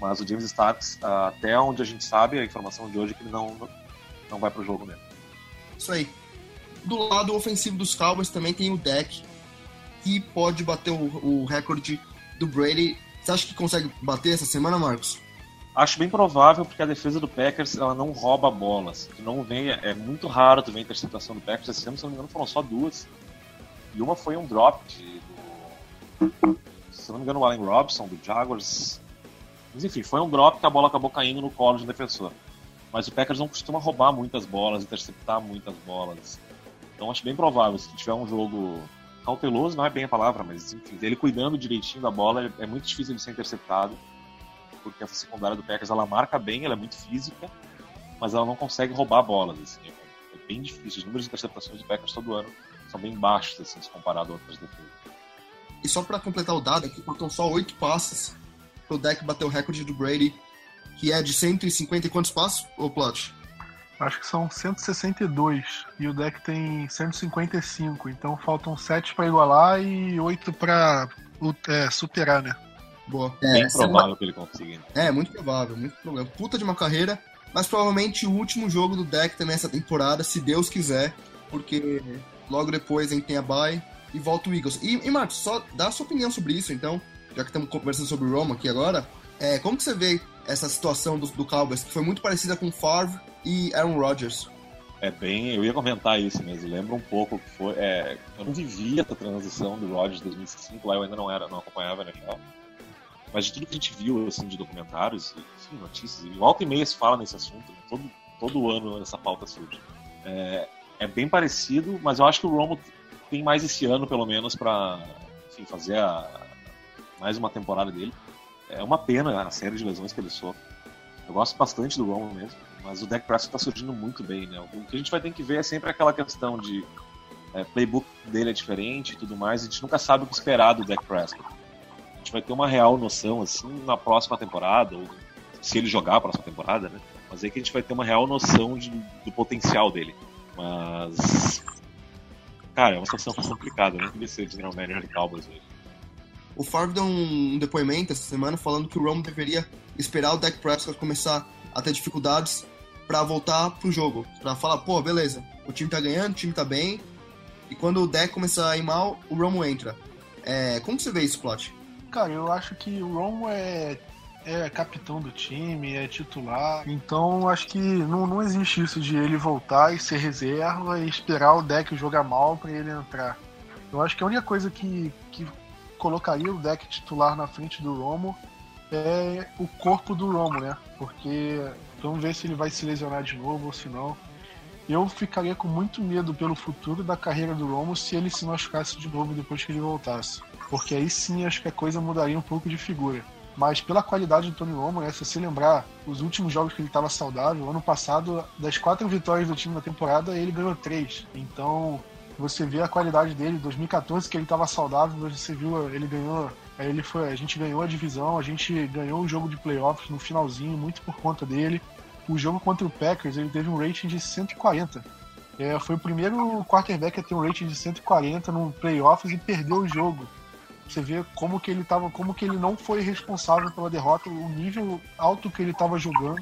E: Mas o James Starks, até onde a gente sabe, a informação de hoje é que ele não, não vai pro jogo mesmo.
C: Isso aí. Do lado ofensivo dos Cowboys também tem o deck, que pode bater o, o recorde do Brady. Você acha que consegue bater essa semana, Marcos?
E: Acho bem provável porque a defesa do Packers ela não rouba bolas. Não vem, é muito raro tu ver interceptação do Packers. Esse ano, se não me engano, foram só duas. E uma foi um drop de, do, se não me engano, o Allen Robson, do Jaguars. Mas enfim, foi um drop que a bola acabou caindo no colo de um defensor. Mas o Packers não costuma roubar muitas bolas, interceptar muitas bolas. Então acho bem provável, se tiver um jogo cauteloso, não é bem a palavra, mas enfim, ele cuidando direitinho da bola, é muito difícil de ser interceptado porque essa secundária do Packers ela marca bem, ela é muito física, mas ela não consegue roubar bolas. Assim, é, é bem difícil. Os números de interceptações do Packers todo ano são bem baixos assim, se comparado a outras defesas.
C: E só para completar o dado, aqui faltam só oito passes pro deck bater o recorde do Brady, que é de 150 e quantos passos, ô Plot?
D: Acho que são 162 e o deck tem 155, então faltam 7 para igualar e 8 para é, superar, né?
C: Boa.
E: É, Bem provável uma... que ele consiga.
C: É, muito provável, muito provável. Puta de uma carreira, mas provavelmente o último jogo do deck também essa temporada, se Deus quiser, porque logo depois a gente tem a bye e volta o Eagles. E, e Marcos, só dá a sua opinião sobre isso, então, já que estamos conversando sobre o Roma aqui agora, é, como que você vê essa situação do, do Cowboys, que foi muito parecida com Favre e Aaron Rodgers?
E: É bem, eu ia comentar isso mesmo. Lembra um pouco que foi. É, eu não vivia essa transição do Rodgers 2005, lá eu ainda não era, não acompanhava a NFL. Mas de tudo que a gente viu assim, de documentários, enfim, notícias, e volta e meia se fala nesse assunto, todo, todo ano essa pauta surge. É, é bem parecido, mas eu acho que o Romo tem mais esse ano, pelo menos, para fazer a, mais uma temporada dele. É uma pena a série de lesões que ele sofre. Eu gosto bastante do Romo mesmo, mas o Dak Prescott está surgindo muito bem, né? O que a gente vai ter que ver é sempre aquela questão de é, playbook dele é diferente e tudo mais, a gente nunca sabe o que esperar do Dak Prescott. A gente vai ter uma real noção, assim, na próxima temporada, ou se ele jogar a próxima temporada, né? Mas aí que a gente vai ter uma real noção de, do potencial dele. Mas. Cara, é uma situação complicada, né? Devia ser general manager de Cowboys hoje.
C: O Favre deu um depoimento essa semana falando que o Romo deveria esperar o Dak Prescott começar a ter dificuldades para voltar pro jogo. Para falar, pô, beleza, o time tá ganhando, o time tá bem. E quando o Dak começar a ir mal, o Romo entra. É, como você vê isso, Plot?
D: Cara, eu acho que o Romo é é capitão do time, é titular. Então acho que não, não existe isso de ele voltar e ser reserva e esperar o deck jogar mal para ele entrar. Eu acho que a única coisa que, que colocaria o deck titular na frente do Romo é o corpo do Romo, né? Porque vamos ver se ele vai se lesionar de novo ou se não. Eu ficaria com muito medo pelo futuro da carreira do Romo se ele se machucasse de novo depois que ele voltasse. Porque aí sim acho que a coisa mudaria um pouco de figura mas pela qualidade do Tony Romo, né, se você lembrar os últimos jogos que ele estava saudável, ano passado, das quatro vitórias do time na temporada, ele ganhou três. Então, você vê a qualidade dele, 2014 que ele estava saudável, você viu, ele ganhou, ele foi, a gente ganhou a divisão, a gente ganhou o jogo de playoffs no finalzinho, muito por conta dele. O jogo contra o Packers, ele teve um rating de 140. É, foi o primeiro quarterback a ter um rating de 140 no playoffs e perdeu o jogo. Você vê como que ele tava, como que ele não foi responsável pela derrota, o nível alto que ele estava jogando.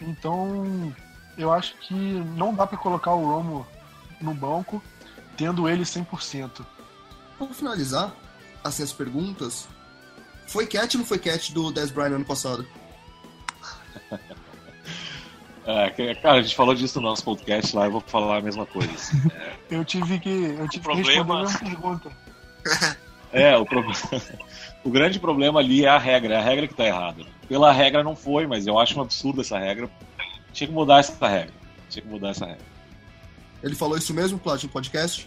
D: Então, eu acho que não dá para colocar o Romo no banco tendo ele 100%.
C: Para finalizar, assim, as perguntas, foi catch ou não foi catch do Dez Bryant ano passado? <laughs>
E: É, cara, a gente falou disso no nosso podcast lá, eu vou falar a mesma coisa. É. <laughs>
D: eu tive que, eu tive que responder a mesma pergunta. <laughs>
E: É, o, pro... <laughs> o grande problema ali é a regra, é a regra que tá errada. Pela regra não foi, mas eu acho um absurdo essa regra. Tinha que mudar essa regra. Tinha que mudar essa regra.
C: Ele falou isso mesmo, Plat, no podcast?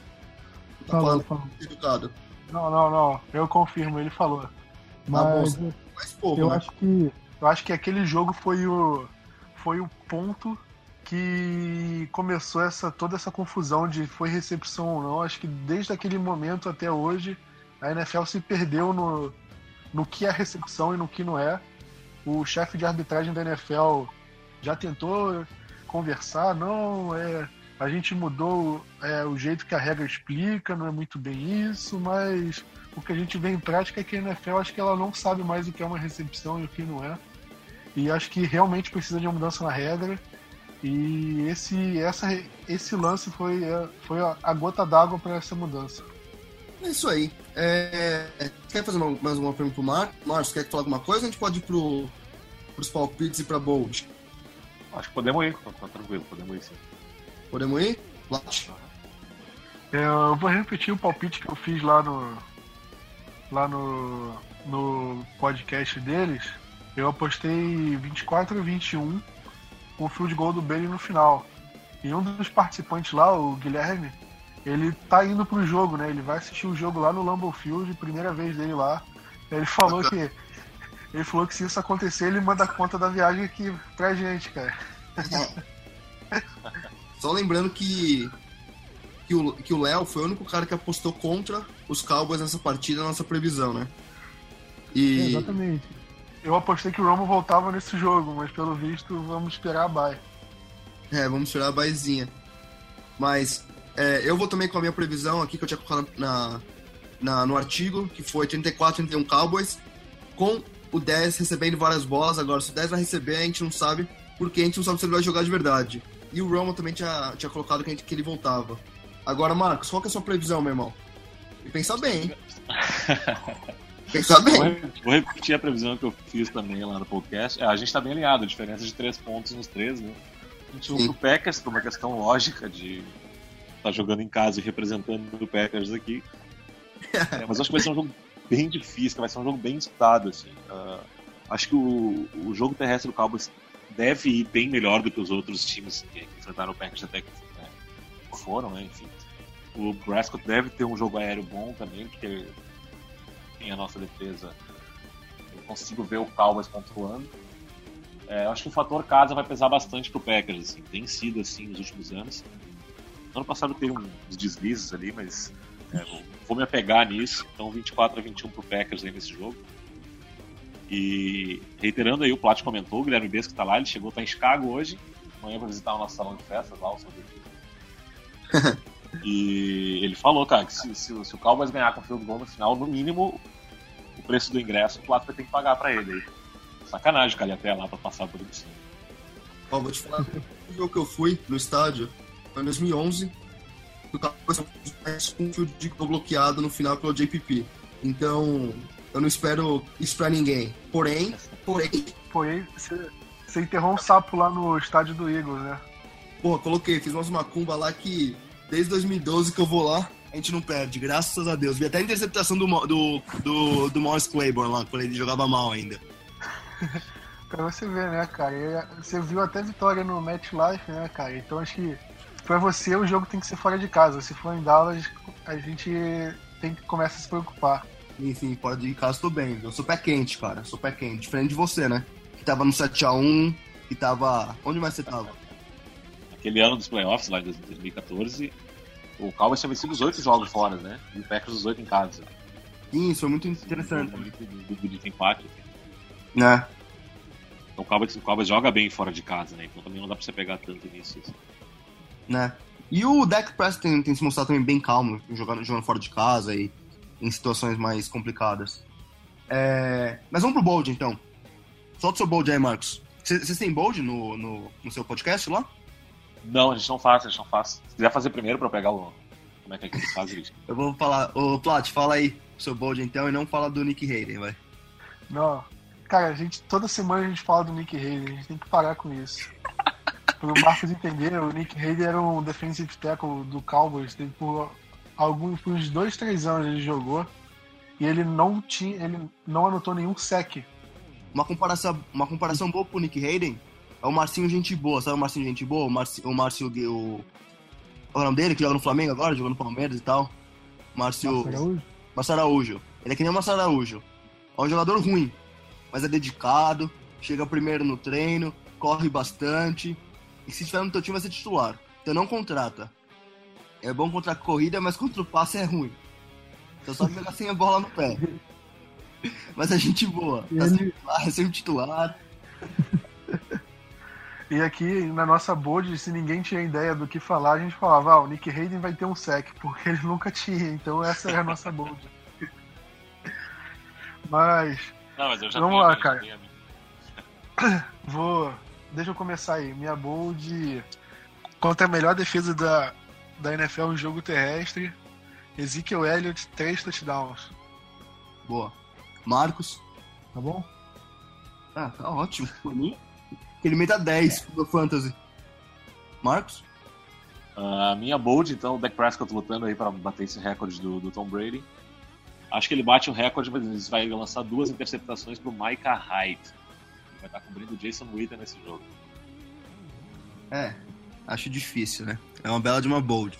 D: Tá falou, falando educado. Não, não, não. Eu confirmo, ele falou. Mas, bom, mais pouco, eu né? acho que eu acho que aquele jogo foi o foi o ponto que começou essa toda essa confusão de foi recepção ou não. Acho que desde aquele momento até hoje a NFL se perdeu no, no que é recepção e no que não é. O chefe de arbitragem da NFL já tentou conversar, não, é, a gente mudou é, o jeito que a regra explica, não é muito bem isso, mas o que a gente vê em prática é que a NFL acho que ela não sabe mais o que é uma recepção e o que não é. E acho que realmente precisa de uma mudança na regra. E esse, essa, esse lance foi, é, foi a gota d'água para essa mudança.
C: É isso aí. É... Quer fazer uma, mais uma pergunta pro Mar? Marcos, quer falar alguma coisa? A gente pode ir pro, pros palpites e pra Bold.
E: Acho que podemos ir, tá, tá tranquilo, podemos ir sim.
C: Podemos ir? Plat?
D: É, eu vou repetir o palpite que eu fiz lá no. lá no. no podcast deles. Eu apostei 24 a 21 com o field goal do Bailey no final. E um dos participantes lá, o Guilherme, ele tá indo pro jogo, né? Ele vai assistir o jogo lá no Lambeau Field, primeira vez dele lá. Ele falou que ele falou que se isso acontecer, ele manda conta da viagem aqui pra gente, cara. <laughs>
C: Só lembrando que que o que o Léo foi o único cara que apostou contra os Cowboys nessa partida, nossa previsão, né?
D: E... É, exatamente. Eu apostei que o Romo voltava nesse jogo, mas pelo visto vamos esperar a bye.
C: É, vamos esperar a baizinha. Mas é, eu vou também com a minha previsão aqui que eu tinha colocado na, na, no artigo, que foi 34, 31 Cowboys, com o 10 recebendo várias bolas. Agora, se o 10 vai receber, a gente não sabe, porque a gente não sabe se ele vai jogar de verdade. E o Romo também tinha, tinha colocado que, gente, que ele voltava. Agora, Marcos, qual que é a sua previsão, meu irmão? E pensa bem, hein? <laughs> bem.
E: Vou repetir a previsão que eu fiz também lá no podcast. É, a gente tá bem alinhado, a diferença de 3 pontos nos 3, né? A gente o Packers por uma questão lógica de tá jogando em casa e representando o Packers aqui. É, mas acho que vai ser um jogo bem difícil, vai ser um jogo bem disputado. Assim. Uh, acho que o, o jogo terrestre do Cowboys deve ir bem melhor do que os outros times que enfrentaram o Packers até que né, foram, né? Enfim. O Prescott deve ter um jogo aéreo bom também, porque tem a nossa defesa. Eu consigo ver o Cowboys pontuando. É, eu acho que o fator casa vai pesar bastante pro Packers, assim. Tem sido assim nos últimos anos. No ano passado teve uns deslizes ali, mas é, vou, vou, me apegar nisso. Então 24 a 21 pro Packers aí nesse jogo. E reiterando aí, o Plat comentou, o Guilherme Besco tá lá, ele chegou, tá em Chicago hoje. Amanhã vai visitar o nosso salão de festas lá, o seu <laughs> E ele falou, cara, que se, se, se, o Cowboys ganhar com o field goal no final, no mínimo, o preço do ingresso o Plato vai ter que pagar pra ele aí. Sacanagem, cara, até lá pra passar por isso.
C: Ó, vou te falar, o jogo que eu fui no estádio foi em 2011, o Cowboys com um field goal bloqueado no final pelo JPP. Então, eu não espero isso pra ninguém. Porém, porém...
D: Porém, você, você enterrou um sapo lá no estádio do Eagles, né?
C: Pô, coloquei, fiz umas macumba lá que desde 2012 que eu vou lá, a gente não perde, graças a Deus. Vi até a interceptação do, do, do, do Morris Claiborne lá, quando ele jogava mal ainda. <laughs>
D: pra você ver, né, cara? Você viu até vitória no Match Life, né, cara? Então acho que pra você o jogo tem que ser fora de casa. Se for em Dallas, a gente tem que começar a se preocupar.
C: Enfim, fora de casa tô bem. Eu sou pé quente, cara. Sou pé quente. Diferente de você, né? Que tava no 7x1, que tava. Onde mais você tava?
E: Aquele ano dos playoffs lá de 2014, o Cowboys tinha vencido os oito jogos fora, né? E o Packers os oito em casa.
C: Sim, isso foi muito interessante. Foi
E: muito do empate.
C: Né?
E: Então o Cowboys, o Cowboys joga bem fora de casa, né? Então também não dá pra você pegar tanto nisso. Assim.
C: Né? E o Dak Prescott tem, tem, se mostrado também bem calmo, jogando, jogando fora de casa e em situações mais complicadas. É... Mas vamos pro Bold, então. Solta o seu Bold aí, Marcos. Vocês têm Bold no, no, no seu podcast lá?
E: Não, a gente não faz, a gente não faz. Se quiser fazer primeiro pra pegar o. Como é que, é que eles fazem isso?
C: Eu vou falar. Ô, Plat, fala aí o seu bold então e não fala do Nick Hayden, vai.
D: Não. Cara, a gente, toda semana a gente fala do Nick Hayden, a gente tem que parar com isso. <laughs> Para o Marcos entender, o Nick Hayden era um defensive tackle do Cowboys, por alguns, por uns dois, três anos ele jogou e ele não tinha, ele não anotou nenhum sec.
C: Uma comparação, uma comparação boa pro Nick Hayden é o Marcinho Gente Boa, sabe o Marcinho Gente Boa? O Márcio, o Márcio, o... Qual é o nome dele, que joga no Flamengo agora, jogando no Palmeiras e tal? Márcio... Márcio Araújo. Ele é que nem o Márcio Araújo. É um jogador ruim, mas é dedicado, chega primeiro no treino, corre bastante, e se estiver no teu time vai ser titular. Então não contrata. É bom contra a corrida, mas contra o passe é ruim. Então só pegar sem a bola no pé. <laughs> Mas é gente boa. Tá sempre titular, é sempre titular. <laughs>
D: E aqui na nossa board, se ninguém tinha ideia do que falar, a gente falava, ah, o Nick Hayden vai ter um sec, <laughs> porque ele nunca tinha, então essa é a nossa board. <laughs> mas.
E: Não, mas eu já
D: Vamos lá, cara. <coughs> Vou. Deixa eu começar aí. Minha bold contra a melhor defesa da, da NFL em jogo terrestre. Ezekiel Elliott, 3 touchdowns.
C: Boa. Marcos.
D: Tá bom?
C: Ah, tá ótimo. Por mim, ele meta 10 no Fantasy. Marcos?
E: A uh, minha bold, então, o Dak Prescott lutando aí para bater esse recorde do, do, Tom Brady. Acho que ele bate o recorde, mas ele vai lançar duas interceptações pro Micah Hyde. Ele vai estar cobrindo o Jason Witten nesse jogo.
C: É, acho difícil, né? É uma bela de uma bold.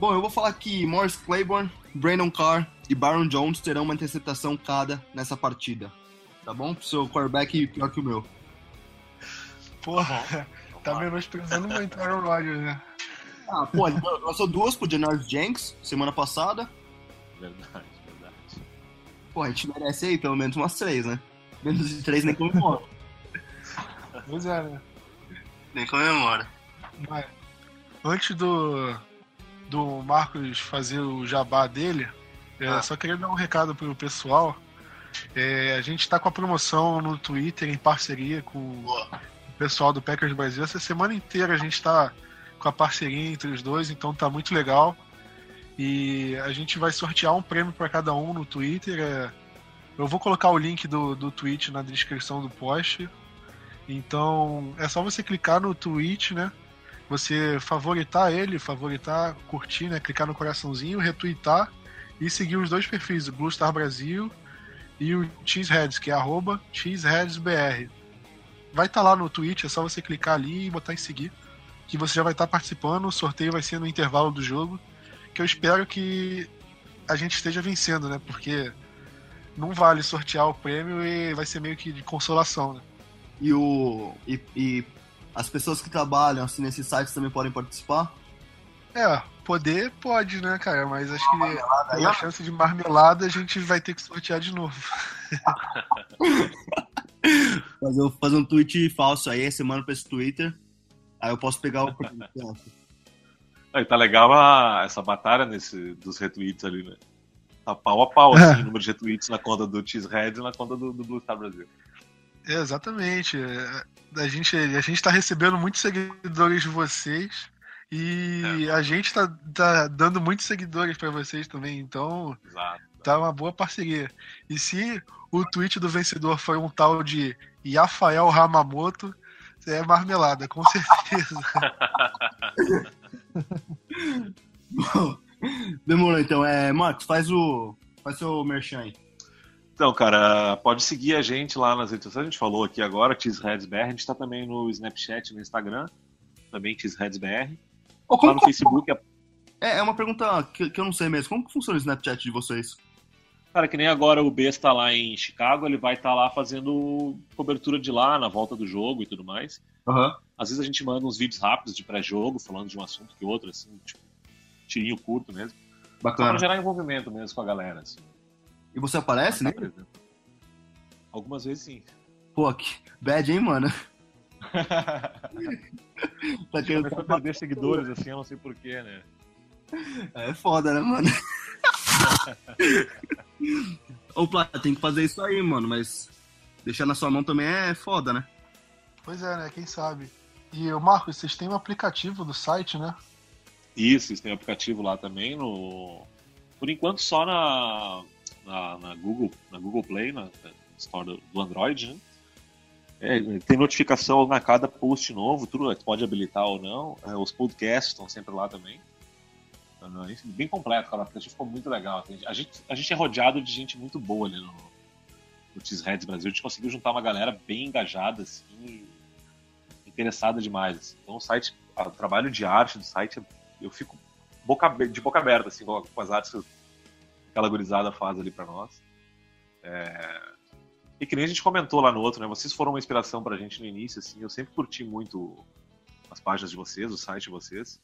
C: Bom, eu vou falar que Morris Claiborne, Brandon Carr e Baron Jones terão uma interceptação cada nessa partida. Tá bom? Pro seu quarterback pior que o meu.
D: Porra, tá <laughs> menosprezando muito o Aaron Rodgers, né?
C: Ah, pô, ele <laughs> lançou duas pro Janoris Jenks semana passada.
E: Verdade, verdade.
C: Pô, a gente merece aí pelo menos umas três, né? Menos de três nem comemora. <laughs>
D: pois é, né?
C: Nem comemora.
D: Mas, antes do, do Marcos fazer o jabá dele, é, ah. só queria dar um recado pro pessoal. É, a gente está com a promoção no Twitter em parceria com pessoal do Packers Brasil. Essa semana inteira a gente está com a parceria entre os dois, então tá muito legal. E a gente vai sortear um prêmio para cada um no Twitter. É... Eu vou colocar o link do, do tweet na descrição do post. Então é só você clicar no tweet, né? Você favoritar ele, favoritar, curtir, né? Clicar no coraçãozinho, retweetar e seguir os dois perfis, o Blue Star Brasil e o Cheeseheads, que é arroba cheeseheadsbr vai estar tá lá no Twitch, é só você clicar ali e botar em seguir, que você já vai estar tá participando. O sorteio vai ser no intervalo do jogo. que eu espero que a gente esteja vencendo, né? Porque não vale sortear o prêmio e vai ser meio que de consolação, né?
C: E o. E, e as pessoas que trabalham assim, nesses sites também podem participar?
D: É, poder pode, né, cara? Mas acho que pela chance de marmelada a gente vai ter que sortear de novo. <laughs>
C: fazer, fazer um tweet falso aí, você manda pra esse Twitter. Aí eu posso pegar o. <laughs>
E: aí tá legal a, essa batalha nesse, dos retweets ali, né? Tá pau a pau, <laughs> assim, o número de retweets na conta do Cheesehead e na conta do, do Blue Star Brasil.
D: É, exatamente. É, a gente, a gente tá recebendo muitos seguidores de vocês. E é. a gente tá, tá, dando muitos seguidores para vocês também, então Exato. Tá uma boa parceria. E se o tweet do vencedor foi um tal de Rafael Hamamoto, é marmelada, com certeza. <laughs>
C: demorou então. É, Marcos, faz o. Faz seu merchan aí.
E: Então, cara, pode seguir a gente lá nas redes sociais. A gente falou aqui agora, XRedsBR. A gente está também no Snapchat, no Instagram, também XRedsBR. Oh, lá no Facebook. É...
C: é, é uma pergunta que, que, eu não sei mesmo. Como que funciona o Snapchat de vocês?
E: Cara, que nem agora o B está lá em Chicago, ele vai estar tá lá fazendo cobertura de lá, na volta do jogo e tudo mais.
C: Uhum.
E: Às vezes a gente manda uns vídeos rápidos de pré-jogo, falando de um assunto que outro, assim, tipo, tirinho curto mesmo.
C: Bacana. Só
E: pra gerar envolvimento mesmo com a galera, assim.
C: E você aparece, né?
E: Algumas vezes sim.
C: Pô, que bad, hein, mano? <laughs>
E: tá querendo perder seguidores, assim, eu não sei porquê, né?
C: É foda, né, mano? <laughs> Ô, Plata, tem que fazer isso aí, mano, mas deixar na sua mão também é foda, né?
D: Pois é, né? Quem sabe. E, Marcos, vocês têm um aplicativo do site, né?
E: Isso, vocês têm um aplicativo lá também no. Por enquanto só na, na, na Google, na Google Play, na, na Store do Android, né? É, tem notificação na cada post novo, tudo pode habilitar ou não. É, os podcasts estão sempre lá também. Então, é bem completo, cara. O aplicativo ficou muito legal. A gente, a gente é rodeado de gente muito boa ali no, no Brasil. A gente conseguiu juntar uma galera bem engajada, assim, interessada demais. Assim. Então o site, o trabalho de arte do site, eu fico boca, de boca aberta, assim, com as artes que aquela gurizada faz ali para nós. É... E que nem a gente comentou lá no outro, né? Vocês foram uma inspiração pra gente no início, assim. Eu sempre curti muito as páginas de vocês, o site de vocês.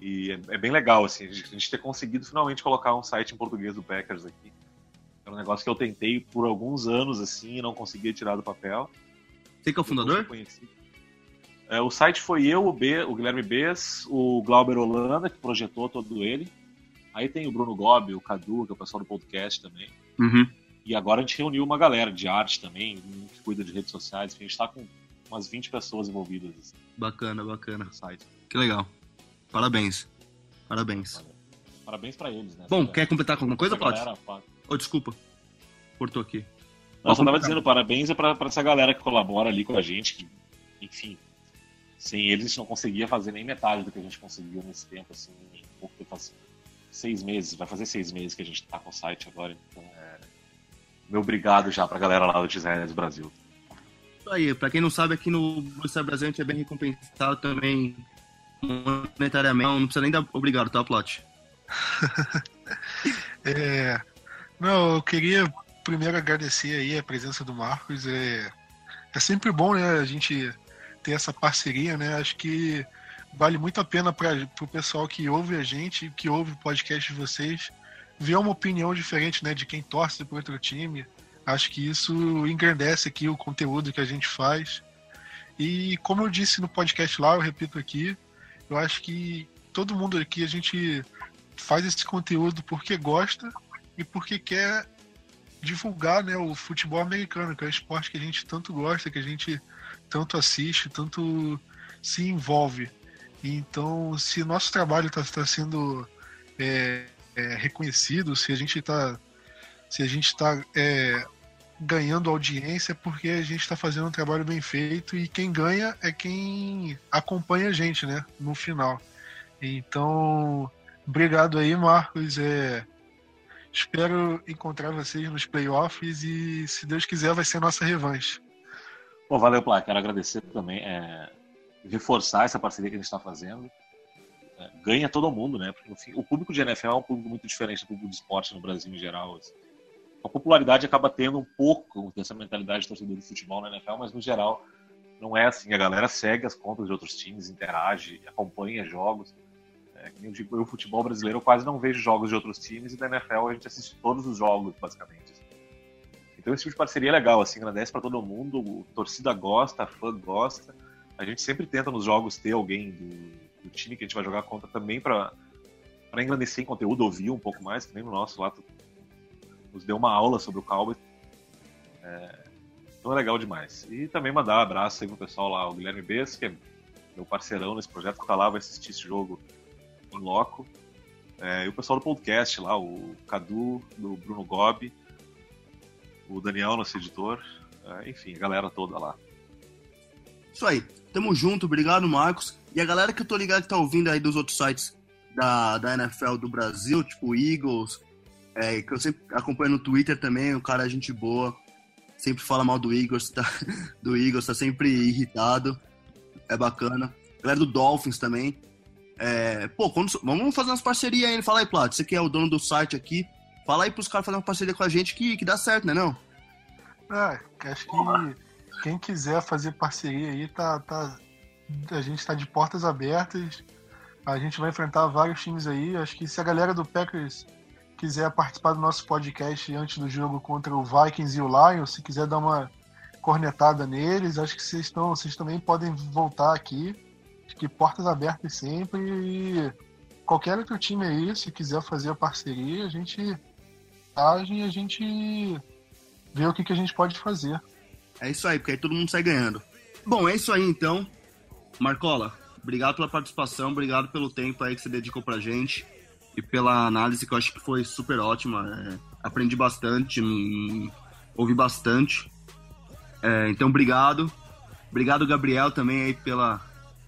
E: E é, é bem legal, assim, a gente ter conseguido finalmente colocar um site em português do Packers aqui. Era um negócio que eu tentei por alguns anos, assim, e não conseguia tirar do papel.
C: Você que é o fundador?
E: É, o site foi eu, o, B, o Guilherme Bess, o Glauber Holanda, que projetou todo ele. Aí tem o Bruno Gobi, o Cadu, que é o pessoal do podcast também.
C: Uhum.
E: E agora a gente reuniu uma galera de arte também, que cuida de redes sociais. A gente está com umas 20 pessoas envolvidas. Assim,
C: bacana, bacana. No site. Que legal. Parabéns. Parabéns.
E: Parabéns para eles, né?
C: Bom, quer completar com alguma coisa, Plot? Oh, desculpa. Cortou aqui.
E: Não, eu só tava dizendo parabéns é pra, essa galera que colabora ali com a gente. Que, enfim, sem eles a gente não conseguia fazer nem metade do que a gente conseguiu nesse tempo, assim, em pouco tempo, assim, seis meses, vai fazer seis meses que a gente tá com o site agora, então é... Meu obrigado já pra galera lá do Designers Brasil.
C: Isso aí, pra quem não sabe, aqui no Brasil a gente é bem recompensado também monetariamente. Não, não precisa nem dar obrigado, tá, Plot? <laughs>
D: é... Não, eu queria primeiro agradecer aí a presença do Marcos. É, é sempre bom, né, a gente ter essa parceria, né? Acho que vale muito a pena para o pessoal que ouve a gente, que ouve o podcast de vocês, ver uma opinião diferente, né, de quem torce para outro time. Acho que isso engrandece aqui o conteúdo que a gente faz. E como eu disse no podcast lá, eu repito aqui, eu acho que todo mundo aqui a gente faz esse conteúdo porque gosta e porque quer divulgar né, o futebol americano, que é o esporte que a gente tanto gosta, que a gente tanto assiste, tanto se envolve. Então, se nosso trabalho está tá sendo é, é, reconhecido, se a gente está se a gente está é, ganhando audiência, porque a gente está fazendo um trabalho bem feito e quem ganha é quem acompanha a gente, né, no final. Então, obrigado aí, Marcos. É, espero encontrar vocês nos playoffs e, se Deus quiser, vai ser nossa revanche.
E: Bom, valeu, Plá. Quero agradecer também, é, reforçar essa parceria que a gente está fazendo. é, ganha todo mundo, né? Porque, fim, o público de NFL é um público muito diferente do público de esporte no Brasil em geral. Assim. A popularidade acaba tendo um pouco dessa mentalidade de torcedor de futebol na NFL, mas no geral não é assim. A galera segue as contas de outros times, interage, acompanha jogos. É, eu digo, eu, o futebol brasileiro, eu quase não vejo jogos de outros times e da NFL a gente assiste todos os jogos, basicamente. Então esse tipo de parceria é legal, assim, agradece para todo mundo, a torcida gosta, a fã gosta. A gente sempre tenta nos jogos ter alguém do, do time que a gente vai jogar contra também para engrandecer em conteúdo, ouvir um pouco mais, que nem no nosso lá, nos deu uma aula sobre o Cowboys. É, então é legal demais. E também mandar um abraço aí pro pessoal lá, o Guilherme Bess, que é meu parceirão nesse projeto, que tá lá, vai assistir esse jogo em loco. É, e o pessoal do podcast lá, o Cadu, do Bruno Gobi, o Daniel, nosso editor, é, enfim, a galera toda lá.
C: Isso aí. Tamo junto, obrigado, Marcos. E a galera que eu tô ligado que tá ouvindo aí dos outros sites da, da NFL do Brasil, tipo Eagles, é, que eu sempre acompanho no Twitter também, o cara é gente boa, sempre fala mal do Eagles, <laughs> tá, do Eagles, tá sempre irritado, é bacana. Galera do Dolphins também. É, pô, quando, vamos fazer umas parcerias aí, fala aí, Plat, você que é o dono do site aqui, fala aí pros caras fazer uma parceria com a gente que, que dá certo, né não?
D: É, acho que quem quiser fazer parceria aí, tá, tá, a gente está de portas abertas. A gente vai enfrentar vários times aí. Acho que se a galera do Packers quiser participar do nosso podcast antes do jogo contra o Vikings e o Lions, se quiser dar uma cornetada neles, acho que vocês estão, vocês também podem voltar aqui. Acho que portas abertas sempre e qualquer outro time aí, se quiser fazer a parceria, a gente age e a gente vê o que, que a gente pode fazer.
C: É isso aí, porque aí todo mundo sai ganhando. Bom, é isso aí então. Marcola, obrigado pela participação, obrigado pelo tempo aí que você dedicou pra gente e pela análise que eu acho que foi super ótima. É, aprendi bastante, ouvi bastante. É, então, obrigado. Obrigado, Gabriel, também aí pela,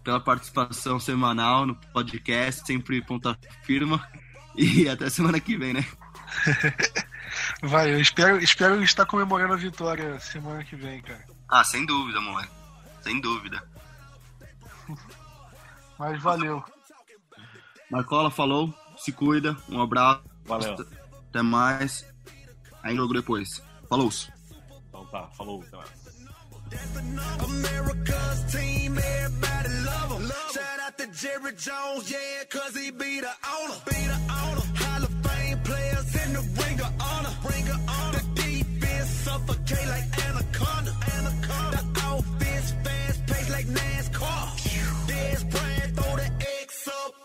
C: pela participação semanal no podcast, sempre ponta firma. E <laughs> até semana que vem, né? <laughs>
D: Vai, eu espero, espero estar comemorando a vitória semana que vem, cara.
C: Ah, sem dúvida, moleque. Sem dúvida. <laughs>
D: Mas valeu.
C: Marcola falou, se cuida, um abraço.
E: Valeu.
C: Até mais. Aí logo depois. Falou.
E: Então tá, falou, até mais.
F: America's team, everybody love him. Shout out to Jerry Jones, yeah, cause he be the owner. Be the owner. Hall of Fame players in the ring of honor. Ring of honor. The defense suffocate like anaconda. Anaconda. The offense fast paced like NASCAR.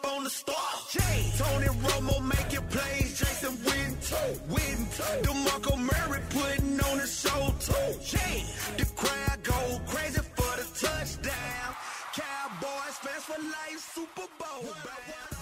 F: Up on the star. Jay. Tony Romo making plays. Jason Witten. Witten. DeMarco Murray putting on the show too. Jay. The crowd go crazy for the touchdown. Cowboys fans for life. Super Bowl. Bowl.